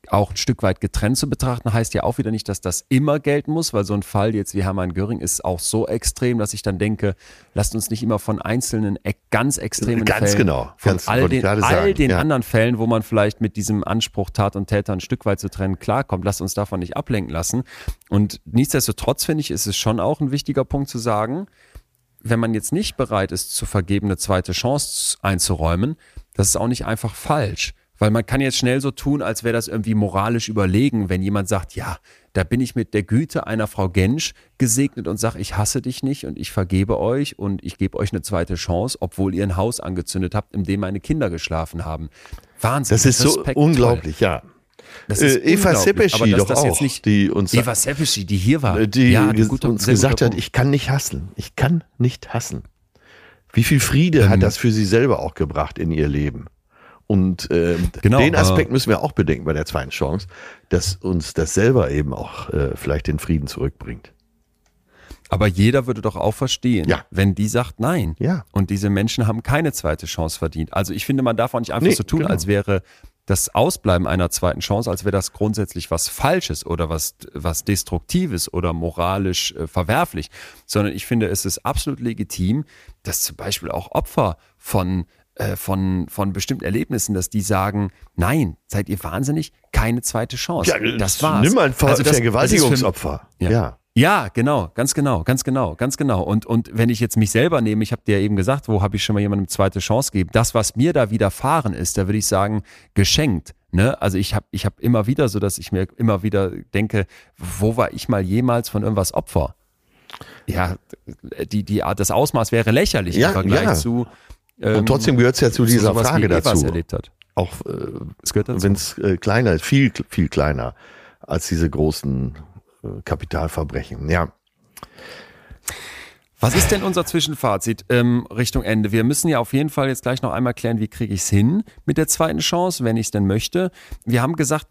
auch ein Stück weit getrennt zu betrachten, heißt ja auch wieder nicht, dass das immer gelten muss, weil so ein Fall jetzt wie Hermann Göring ist auch so extrem, dass ich dann denke, lasst uns nicht immer von einzelnen e- ganz extremen Ganz Fällen, genau. von Ganz- all den, all sagen, den ja. anderen Fällen, wo man vielleicht mit diesem Anspruch, Tat und Täter ein Stück weit zu trennen, klarkommt, lasst uns davon nicht ablenken lassen. Und nichtsdestotrotz finde ich, ist es schon auch ein wichtiger Punkt zu sagen, wenn man jetzt nicht bereit ist, zu vergeben, eine zweite Chance einzuräumen, das ist auch nicht einfach falsch. Weil man kann jetzt schnell so tun, als wäre das irgendwie moralisch überlegen, wenn jemand sagt, ja, da bin ich mit der Güte einer Frau Gensch gesegnet und sage, ich hasse dich nicht und ich vergebe euch und ich gebe euch eine zweite Chance, obwohl ihr ein Haus angezündet habt, in dem meine Kinder geschlafen haben. Wahnsinn. Das ist so unglaublich, ja. Das ist Äh, Eva dass doch das auch, die uns, Eva Sepeschi, die hier war, äh, die ja, ges- guter- uns gesagt hat, ich kann nicht hassen. Ich kann nicht hassen. Wie viel Friede Ähm, hat das für sie selber auch gebracht in ihr Leben? Und ähm, Genau, den äh, Aspekt müssen wir auch bedenken bei der zweiten Chance, dass uns das selber eben auch äh, vielleicht den Frieden zurückbringt. Aber jeder würde doch auch verstehen, Ja. wenn die sagt nein. Ja. Und diese Menschen haben keine zweite Chance verdient. Also ich finde, man darf auch nicht einfach Nee, so tun, genau. als wäre das Ausbleiben einer zweiten Chance, als wäre das grundsätzlich was Falsches oder was, was Destruktives oder moralisch äh, verwerflich, sondern ich finde, es ist absolut legitim, dass zum Beispiel auch Opfer von äh, von, von bestimmten Erlebnissen, dass die sagen, nein, seid ihr wahnsinnig, keine zweite Chance. das war's. Nimm mal ein Ver Also das- das ist für- Vergewaltigungsopfer. ja. ja. Ja, genau, ganz genau, ganz genau, ganz genau. Und, und wenn ich jetzt mich selber nehme, ich habe dir ja eben gesagt, wo habe ich schon mal jemandem zweite Chance gegeben, das, was mir da widerfahren ist, da würde ich sagen, geschenkt. Ne? Also ich habe ich hab immer wieder so, dass ich mir immer wieder denke, wo war ich mal jemals von irgendwas Opfer? Ja, die, die, das Ausmaß wäre lächerlich Ja, im Vergleich ja. zu ähm, Und trotzdem gehört es ja zu zu dieser sowas, Frage dazu. erlebt hat. Auch äh, Es gehört dazu. wenn es äh, kleiner ist, viel, viel kleiner als diese großen Kapitalverbrechen. Ja. Was ist denn unser Zwischenfazit ähm, Richtung Ende? Wir müssen ja auf jeden Fall jetzt gleich noch einmal klären, wie kriege ich es hin mit der zweiten Chance, wenn ich es denn möchte. Wir haben gesagt,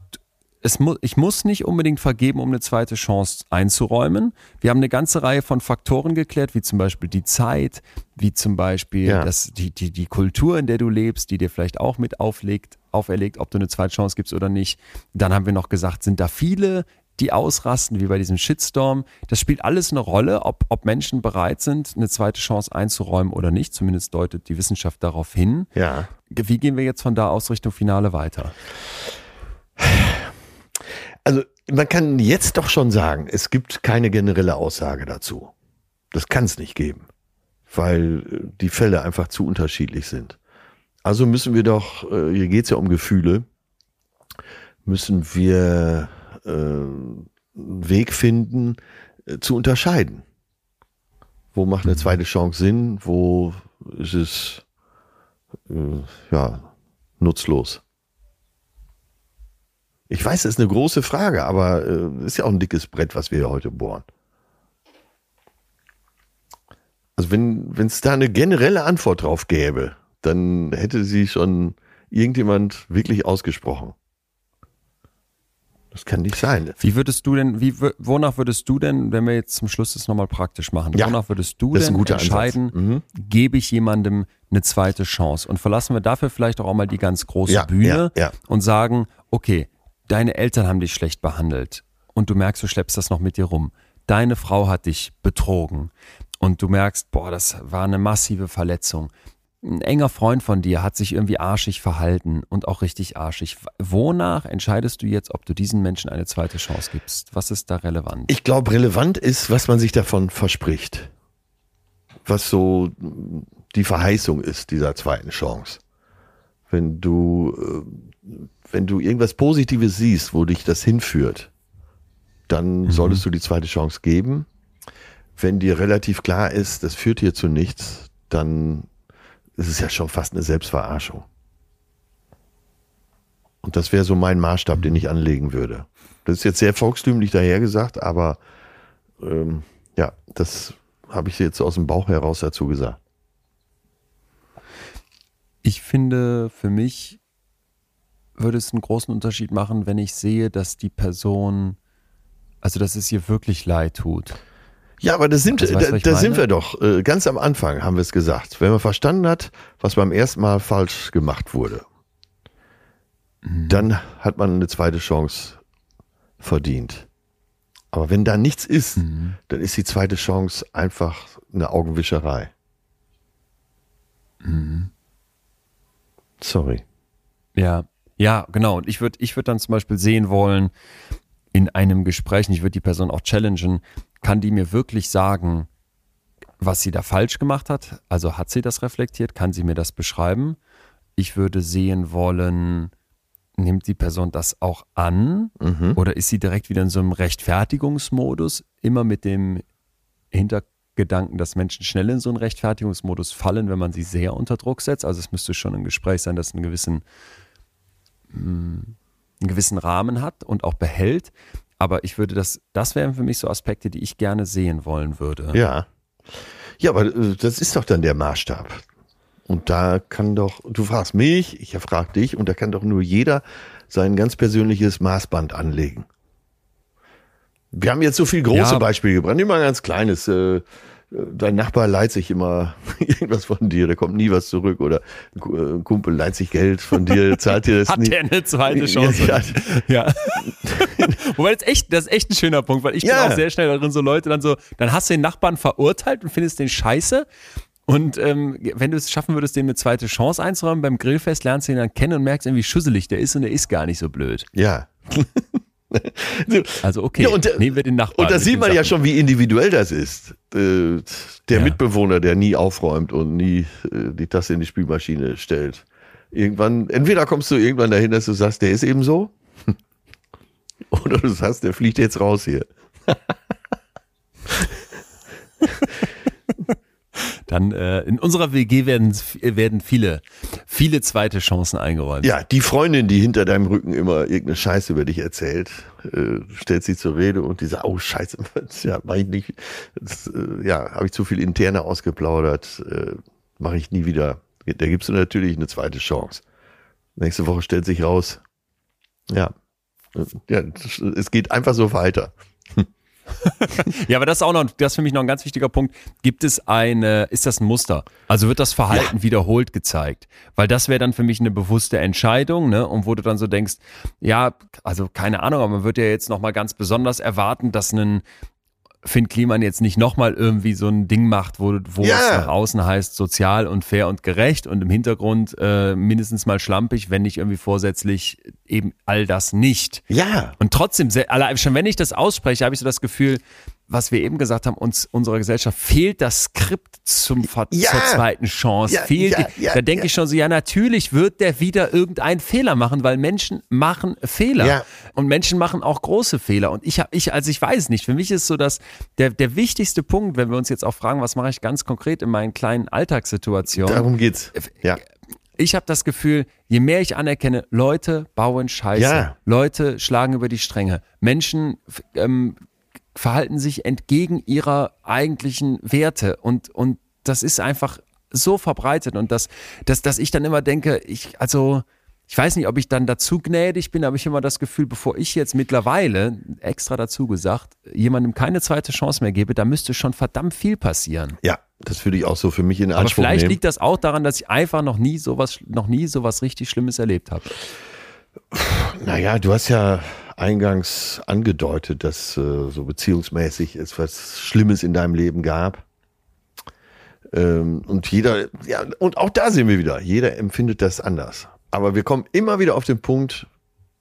es mu ich muss nicht unbedingt vergeben, um eine zweite Chance einzuräumen. Wir haben eine ganze Reihe von Faktoren geklärt, wie zum Beispiel die Zeit, wie zum Beispiel Ja. das, die, die, die Kultur, in der du lebst, die dir vielleicht auch mit auflegt, auferlegt, ob du eine zweite Chance gibst oder nicht. Dann haben wir noch gesagt, sind da viele, die ausrasten, wie bei diesem Shitstorm. Das spielt alles eine Rolle, ob, ob Menschen bereit sind, eine zweite Chance einzuräumen oder nicht. Zumindest deutet die Wissenschaft darauf hin. Ja. Wie gehen wir jetzt von da aus Richtung Finale weiter? Also man kann jetzt doch schon sagen, es gibt keine generelle Aussage dazu. Das kann es nicht geben, weil äh, die Fälle einfach zu unterschiedlich sind. Also müssen wir doch, äh, hier geht es ja um Gefühle, müssen wir äh, einen Weg finden, äh, zu unterscheiden. Wo macht eine zweite Chance Sinn, wo ist es äh, ja nutzlos. Ich weiß, das ist eine große Frage, aber äh, ist ja auch ein dickes Brett, was wir hier heute bohren. Also wenn wenn es da eine generelle Antwort drauf gäbe, dann hätte sie schon irgendjemand wirklich ausgesprochen. Das kann nicht sein. Wie würdest du denn, wie, wonach würdest du denn, wenn wir jetzt zum Schluss das nochmal praktisch machen, Ja, wonach würdest du denn entscheiden. Mhm. gebe ich jemandem eine zweite Chance? Und verlassen wir dafür vielleicht auch mal die ganz große Ja, Bühne ja. und sagen, okay, deine Eltern haben dich schlecht behandelt und du merkst, du schleppst das noch mit dir rum. Deine Frau hat dich betrogen und du merkst, boah, das war eine massive Verletzung. Ein enger Freund von dir hat sich irgendwie arschig verhalten und auch richtig arschig. Wonach entscheidest du jetzt, ob du diesen Menschen eine zweite Chance gibst? Was ist da relevant? Ich glaube, relevant ist, was man sich davon verspricht. Was so die Verheißung ist dieser zweiten Chance. Wenn du, äh, wenn du irgendwas Positives siehst, wo dich das hinführt, dann solltest du die zweite Chance geben. Wenn dir relativ klar ist, das führt hier zu nichts, dann ist es ja schon fast eine Selbstverarschung. Und das wäre so mein Maßstab, den ich anlegen würde. Das ist jetzt sehr volkstümlich dahergesagt, aber ähm, ja, das habe ich jetzt aus dem Bauch heraus dazu gesagt. Ich finde, für mich würde es einen großen Unterschied machen, wenn ich sehe, dass die Person, also dass es ihr wirklich leid tut. Ja, aber das sind, Also weißt da, da sind wir doch. Äh, ganz am Anfang haben wir es gesagt. Wenn man verstanden hat, was beim ersten Mal falsch gemacht wurde, Mhm. dann hat man eine zweite Chance verdient. Aber wenn da nichts ist, Mhm. dann ist die zweite Chance einfach eine Augenwischerei. Mhm. Sorry. Ja, ja, genau. Und ich würde ich würd dann zum Beispiel sehen wollen, in einem Gespräch, und ich würde die Person auch challengen, kann die mir wirklich sagen, was sie da falsch gemacht hat? Also hat sie das reflektiert? Kann sie mir das beschreiben? Ich würde sehen wollen, nimmt die Person das auch an? Mhm. Oder ist sie direkt wieder in so einem Rechtfertigungsmodus, immer mit dem Hintergedanken, dass Menschen schnell in so einen Rechtfertigungsmodus fallen, wenn man sie sehr unter Druck setzt? Also es müsste schon ein Gespräch sein, das einen gewissen, mh, einen gewissen Rahmen hat und auch behält. Aber ich würde das, das wären für mich so Aspekte, die ich gerne sehen wollen würde. Ja. Ja, aber äh, das ist doch dann der Maßstab. Und da kann doch, du fragst mich, ich frag dich, und da kann doch nur jeder sein ganz persönliches Maßband anlegen. Wir haben jetzt so viel große Ja. Beispiele gebracht, immer ein ganz kleines. Äh, dein Nachbar leiht sich immer [laughs] irgendwas von dir, da kommt nie was zurück. Oder ein Kumpel leiht sich Geld von dir, zahlt dir das [laughs] Hat nie. der eine zweite Chance? Ja, Ja. [laughs] Wobei das echt, das ist echt ein schöner Punkt, weil ich Ja. bin auch sehr schnell darin, so Leute dann so, dann hast du den Nachbarn verurteilt und findest den scheiße. Und ähm, wenn du es schaffen würdest, dem eine zweite Chance einzuräumen, beim Grillfest lernst du ihn dann kennen und merkst irgendwie schusselig der ist und der ist gar nicht so blöd. ja. Also okay, Ja, und der- nehmen wir den Nachbarn. Und da sieht man ja Sachen. schon, wie individuell das ist. Äh, Der Ja. Mitbewohner, der nie aufräumt und nie äh, die Tasse in die Spülmaschine stellt. Irgendwann, entweder kommst du irgendwann dahin, dass du sagst, der ist eben so. [laughs] Oder du sagst, der fliegt jetzt raus hier. [laughs] Dann äh, in unserer WG werden, werden viele, viele zweite Chancen eingeräumt. Ja, die Freundin, die hinter deinem Rücken immer irgendeine Scheiße über dich erzählt, äh, stellt sie zur Rede und die sagt, oh Scheiße, [laughs] ja, mach ich nicht, das, äh, ja, habe ich zu viel interne ausgeplaudert, äh, mache ich nie wieder. Da gibst du natürlich eine zweite Chance. Nächste Woche stellt sich raus, ja, Ja, es geht einfach so weiter. [laughs] [laughs] ja, aber das ist auch noch, das ist für mich noch ein ganz wichtiger Punkt. Gibt es eine, ist das ein Muster? Also wird das Verhalten ja. wiederholt gezeigt? Weil das wäre dann für mich eine bewusste Entscheidung, ne? Und wo du dann so denkst, ja, also keine Ahnung, aber man wird ja jetzt nochmal ganz besonders erwarten, dass ein, Finn Kliman jetzt nicht nochmal irgendwie so ein Ding macht, wo, wo ja. es nach außen heißt, sozial und fair und gerecht und im Hintergrund äh, mindestens mal schlampig, wenn nicht irgendwie vorsätzlich eben all das nicht. Ja. Und trotzdem, allein schon wenn ich das ausspreche, habe ich so das Gefühl, was wir eben gesagt haben, uns unserer Gesellschaft fehlt das Skript zum ja. zur zweiten Chance. Ja, fehlt ja, ja, da denke ich schon so, ja, natürlich wird der wieder irgendeinen Fehler machen, weil Menschen machen Fehler. Und Menschen machen auch große Fehler. Und ich habe, ich, also ich weiß nicht, für mich ist so, dass der, der wichtigste Punkt, wenn wir uns jetzt auch fragen, was mache ich ganz konkret in meinen kleinen Alltagssituationen. Darum geht's. Ja ich habe das Gefühl, je mehr ich anerkenne, Leute bauen Scheiße, ja. Leute schlagen über die Stränge, Menschen ähm, verhalten sich entgegen ihrer eigentlichen Werte und, und das ist einfach so verbreitet und das, dass, dass ich dann immer denke, ich, also, ich weiß nicht, ob ich dann dazu gnädig bin, aber ich habe immer das Gefühl, bevor ich jetzt mittlerweile, extra dazu gesagt, jemandem keine zweite Chance mehr gebe, da müsste schon verdammt viel passieren. Ja, das würde ich auch so für mich in Anspruch Aber vielleicht nehmen. liegt das auch daran, dass ich einfach noch nie sowas, noch nie sowas richtig Schlimmes erlebt habe. Naja, du hast ja eingangs angedeutet, dass äh, so beziehungsmäßig es was Schlimmes in deinem Leben gab. Ähm, und jeder, ja, und auch da sehen wir wieder, jeder empfindet das anders. Aber wir kommen immer wieder auf den Punkt,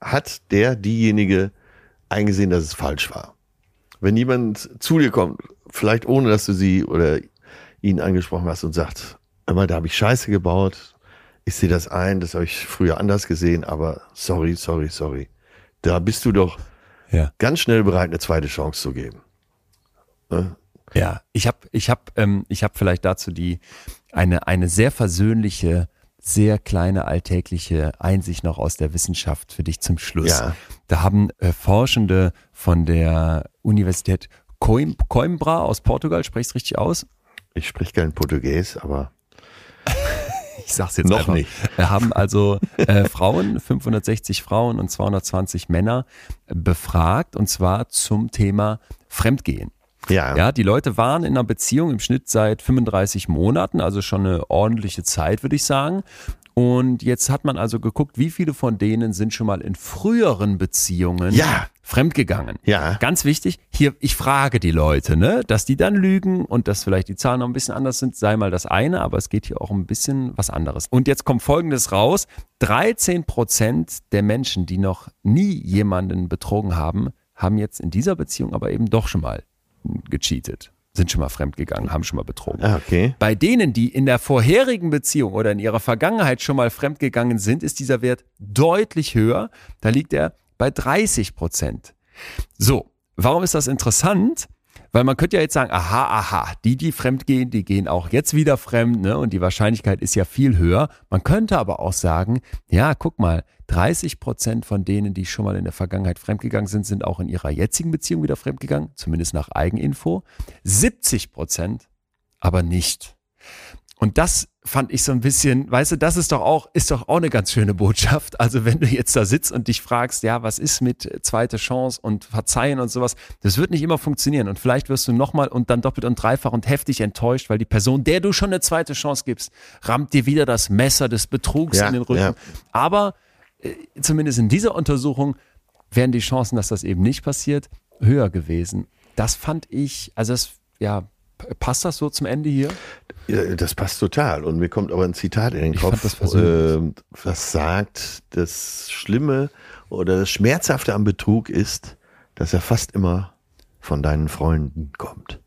hat der, diejenige eingesehen, dass es falsch war. Wenn jemand zu dir kommt, vielleicht ohne, dass du sie oder ihn angesprochen hast und sagt, immer, da habe ich Scheiße gebaut, ich sehe das ein, das habe ich früher anders gesehen, aber sorry, sorry, sorry da bist du doch ja. ganz schnell bereit, eine zweite Chance zu geben. Ne? Ja, ich habe ich hab, ähm, ich hab vielleicht dazu die eine, eine sehr versöhnliche, sehr kleine alltägliche Einsicht noch aus der Wissenschaft für dich zum Schluss. Ja. Da haben äh, Forschende von der Universität Coim Coimbra aus Portugal, sprichst richtig aus? Ich spreche kein Portugies, aber ich sag's jetzt noch einfach. nicht. Wir haben also äh, Frauen, [laughs] 560 Frauen und 220 Männer befragt und zwar zum Thema Fremdgehen. Ja. ja, die Leute waren in einer Beziehung im Schnitt seit 35 Monaten, also schon eine ordentliche Zeit, würde ich sagen. Und jetzt hat man also geguckt, wie viele von denen sind schon mal in früheren Beziehungen ja. fremdgegangen. Ja. Ganz wichtig, hier, ich frage die Leute, ne, dass die dann lügen und dass vielleicht die Zahlen noch ein bisschen anders sind, sei mal das eine, aber es geht hier auch ein bisschen was anderes. Und jetzt kommt Folgendes raus. 13 Prozent der Menschen, die noch nie jemanden betrogen haben, haben jetzt in dieser Beziehung aber eben doch schon mal gecheatet sind schon mal fremdgegangen, haben schon mal betrogen. Ah, okay. Bei denen, die in der vorherigen Beziehung oder in ihrer Vergangenheit schon mal fremdgegangen sind, ist dieser Wert deutlich höher. Da liegt er bei 30 Prozent. So, warum ist das interessant? Weil man könnte ja jetzt sagen, aha, aha, die, die fremd gehen, die gehen auch jetzt wieder fremd, ne? Und die Wahrscheinlichkeit ist ja viel höher. Man könnte aber auch sagen, ja, guck mal, 30 Prozent von denen, die schon mal in der Vergangenheit fremdgegangen sind, sind auch in ihrer jetzigen Beziehung wieder fremdgegangen, zumindest nach Eigeninfo. 70 Prozent aber nicht. Und das fand ich so ein bisschen, weißt du, das ist doch auch, ist doch auch eine ganz schöne Botschaft. Also wenn du jetzt da sitzt und dich fragst, ja, was ist mit zweite Chance und Verzeihen und sowas, das wird nicht immer funktionieren. Und vielleicht wirst du nochmal und dann doppelt und dreifach und heftig enttäuscht, weil die Person, der du schon eine zweite Chance gibst, rammt dir wieder das Messer des Betrugs ja, in den Rücken. Ja. Aber äh, zumindest in dieser Untersuchung wären die Chancen, dass das eben nicht passiert, höher gewesen. Das fand ich, also das, ja, passt das so zum Ende hier? Ja, das passt total. Und mir kommt aber ein Zitat in den ich Kopf, das äh, was sagt, das Schlimme oder das Schmerzhafte am Betrug ist, dass er fast immer von deinen Freunden kommt.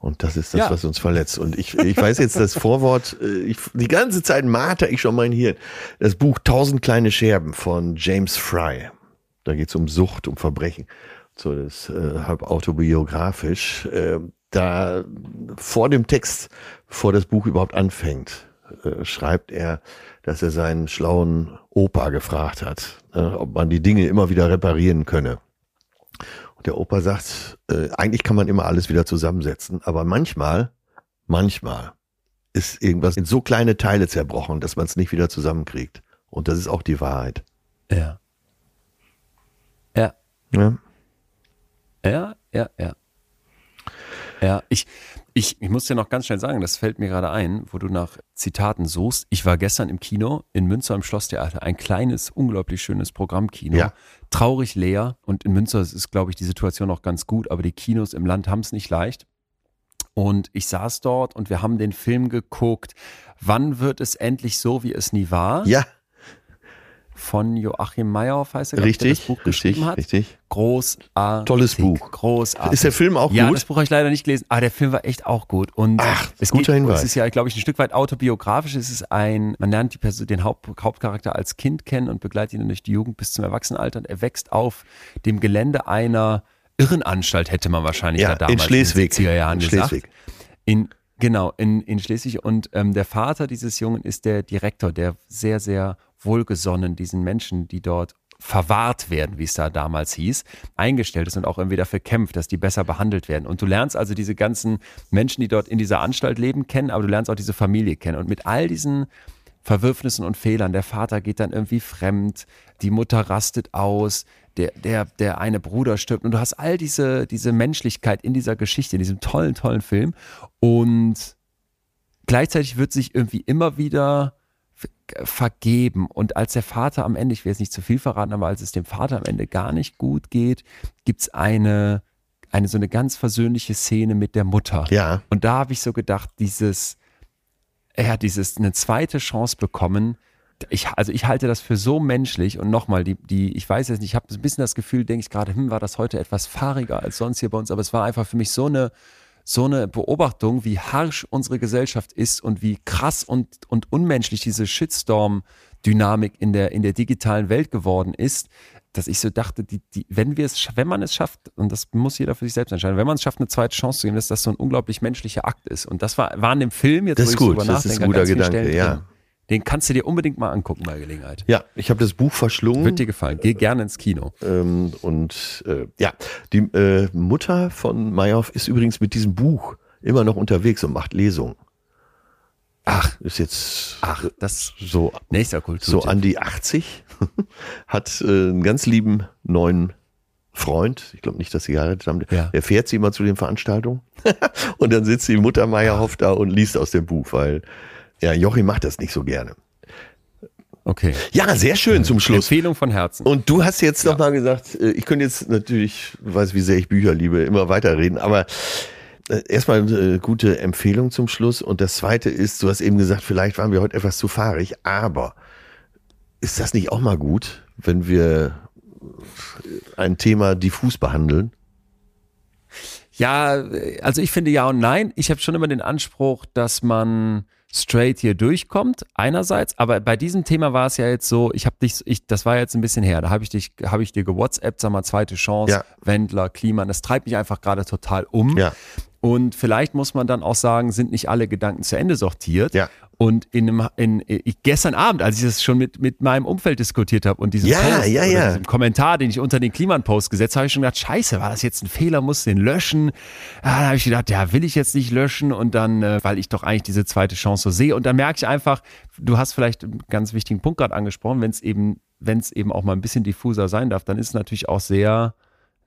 Und das ist das, ja. was uns verletzt. Und ich, ich weiß jetzt das Vorwort, [laughs] äh, ich, die ganze Zeit marter ich schon mein Hirn. Das Buch Tausend kleine Scherben von James Fry. Da geht es um Sucht, um Verbrechen so das äh, halb autobiografisch, äh, da vor dem Text, bevor das Buch überhaupt anfängt, äh, schreibt er, dass er seinen schlauen Opa gefragt hat, äh, ob man die Dinge immer wieder reparieren könne. Und der Opa sagt, äh, eigentlich kann man immer alles wieder zusammensetzen, aber manchmal, manchmal ist irgendwas in so kleine Teile zerbrochen, dass man es nicht wieder zusammenkriegt. Und das ist auch die Wahrheit. Ja. Ja. Ja. Ja, ja, ja. Ja, ich, ich, ich muss dir noch ganz schnell sagen, das fällt mir gerade ein, wo du nach Zitaten suchst. Ich war gestern im Kino in Münster im Schlosstheater, ein kleines, unglaublich schönes Programmkino. Ja. Traurig leer und in Münster ist, glaube ich, die Situation auch ganz gut, aber die Kinos im Land haben es nicht leicht. Und ich saß dort und wir haben den Film geguckt. Wann wird es endlich so, wie es nie war? Ja, Von Joachim Meyerhoff heißt er, ich, der richtig, das Buch richtig, geschrieben hat. richtig. Großartig. Tolles Buch. Großartig. Ist der Film auch ja, gut? das Buch habe ich leider nicht gelesen, aber der Film war echt auch gut. Und Ach, es guter geht, Hinweis. Es ist ja, glaube ich, ein Stück weit autobiografisch. Es ist ein, man lernt die Person, den Haupt, Hauptcharakter als Kind kennen und begleitet ihn durch die Jugend bis zum Erwachsenenalter. Und er wächst auf dem Gelände einer Irrenanstalt, hätte man wahrscheinlich Ja, da damals in Schleswig. den 70er Jahren In gesagt. Schleswig. In, genau, in, in Schleswig. Und ähm, der Vater dieses Jungen ist der Direktor, der sehr, sehr wohlgesonnen diesen Menschen, die dort verwahrt werden, wie es da damals hieß, eingestellt ist und auch irgendwie dafür kämpft, dass die besser behandelt werden. Und du lernst also diese ganzen Menschen, die dort in dieser Anstalt leben, kennen, aber du lernst auch diese Familie kennen. Und mit all diesen Verwürfnissen und Fehlern, der Vater geht dann irgendwie fremd, die Mutter rastet aus, der, der, der eine Bruder stirbt und du hast all diese, diese Menschlichkeit in dieser Geschichte, in diesem tollen, tollen Film und gleichzeitig wird sich irgendwie immer wieder vergeben und als der Vater am Ende, ich will jetzt nicht zu viel verraten, aber als es dem Vater am Ende gar nicht gut geht, gibt's eine, eine so eine ganz versöhnliche Szene mit der Mutter. Ja. Und da habe ich so gedacht, dieses, er hat dieses, eine zweite Chance bekommen. Ich, also ich halte das für so menschlich und nochmal, die, die, ich weiß jetzt nicht, ich habe ein bisschen das Gefühl, denke ich gerade, hm, war das heute etwas fahriger als sonst hier bei uns, aber es war einfach für mich so eine, so eine Beobachtung, wie harsch unsere Gesellschaft ist und wie krass und, und unmenschlich diese Shitstorm-Dynamik in der, in der digitalen Welt geworden ist, dass ich so dachte, die, die, wenn wir es, wenn man es schafft, und das muss jeder für sich selbst entscheiden, wenn man es schafft, eine zweite Chance zu geben, dass das so ein unglaublich menschlicher Akt ist. Und das war, war in dem Film jetzt, Das wo ist ich gut, drüber das ist ein nachdenke, guter Gedanke, ja. drin. Den kannst du dir unbedingt mal angucken bei Gelegenheit. Ja, ich habe das Buch verschlungen. Wird dir gefallen. Geh gerne ins Kino. Ähm, und äh, ja, die äh, Mutter von Meyerhoff ist übrigens mit diesem Buch immer noch unterwegs und macht Lesungen. Ach, Ist jetzt ach, das so, nächster Kultur. so an die 80, [laughs] hat äh, einen ganz lieben neuen Freund, ich glaube nicht, dass sie geheiratet haben, Ja. der fährt sie immer zu den Veranstaltungen [laughs] und dann sitzt die Mutter Meyerhoff da und liest aus dem Buch, weil ja, Joachim macht das nicht so gerne. Okay. Ja, sehr schön zum Schluss. Empfehlung von Herzen. Und du hast jetzt noch mal gesagt, äh, ich könnte jetzt natürlich, du weißt, wie sehr ich Bücher liebe, immer weiterreden, aber äh, erstmal eine gute Empfehlung zum Schluss. Und das zweite ist, du hast eben gesagt, vielleicht waren wir heute etwas zu fahrig, aber ist das nicht auch mal gut, wenn wir ein Thema diffus behandeln? Ja, also ich finde ja und nein. Ich habe schon immer den Anspruch, dass man straight hier durchkommt, einerseits, aber bei diesem Thema war es ja jetzt so, ich habe dich, ich, das war jetzt ein bisschen her, da habe ich dich, habe ich dir gewhatsappt, sag mal, zweite Chance, Ja. Wendler, Klima, das treibt mich einfach gerade total um. Ja. Und vielleicht muss man dann auch sagen, sind nicht alle Gedanken zu Ende sortiert. Ja. Und in einem, in, ich, gestern Abend, als ich das schon mit, mit meinem Umfeld diskutiert habe und diesen Ja, Post ja, ja. Kommentar, den ich unter den Kliman-Post gesetzt habe, habe ich schon gedacht, scheiße, war das jetzt ein Fehler, muss den löschen? Ja, dann habe ich gedacht, ja, will ich jetzt nicht löschen und dann, äh, weil ich doch eigentlich diese zweite Chance so sehe. Und dann merke ich einfach, du hast vielleicht einen ganz wichtigen Punkt gerade angesprochen, wenn es eben, wenn es eben auch mal ein bisschen diffuser sein darf, dann ist es natürlich auch sehr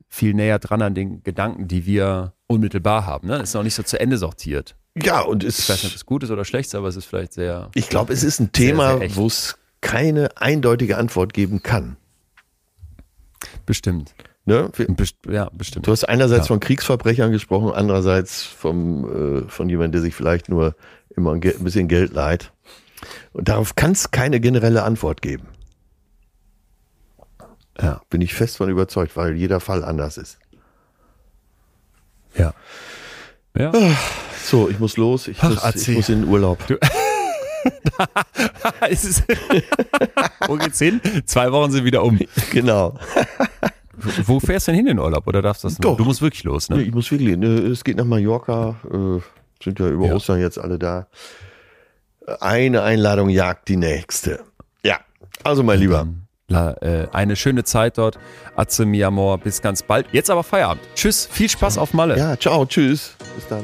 viel näher dran an den Gedanken, die wir unmittelbar haben. Ne? Ist noch nicht so zu Ende sortiert. Ja, und Ich weiß nicht, ob es, gut ist oder schlecht ist, aber es ist vielleicht sehr. ich glaube, es ist ein Thema, wo es keine eindeutige Antwort geben kann. Bestimmt. Ne? Best ja, bestimmt. Du hast einerseits Ja. von Kriegsverbrechern gesprochen, andererseits vom, äh, von jemandem, der sich vielleicht nur immer ein, ein bisschen Geld leiht. Und darauf kann es keine generelle Antwort geben. Ja. Bin ich fest von überzeugt, weil jeder Fall anders ist. Ja. Ja. So, ich muss los. Ich, Ach, muss, ich muss in den Urlaub. [laughs] ist [laughs] Wo geht's hin? Zwei Wochen sind wieder um. Genau. [laughs] Wo fährst du denn hin in den Urlaub? Oder darfst du das Doch. Du musst wirklich los, Nee, ne? Ich muss wirklich, ne, es geht nach Mallorca. Äh, sind ja über Ja. Ostern jetzt alle da. Eine Einladung jagt die nächste. Ja, also mein Lieber. La, äh, eine schöne Zeit dort. Atze mi amor. Bis ganz bald. Jetzt aber Feierabend. Tschüss. Viel Spaß auf Malle. Ja, ciao, tschüss. Bis dann.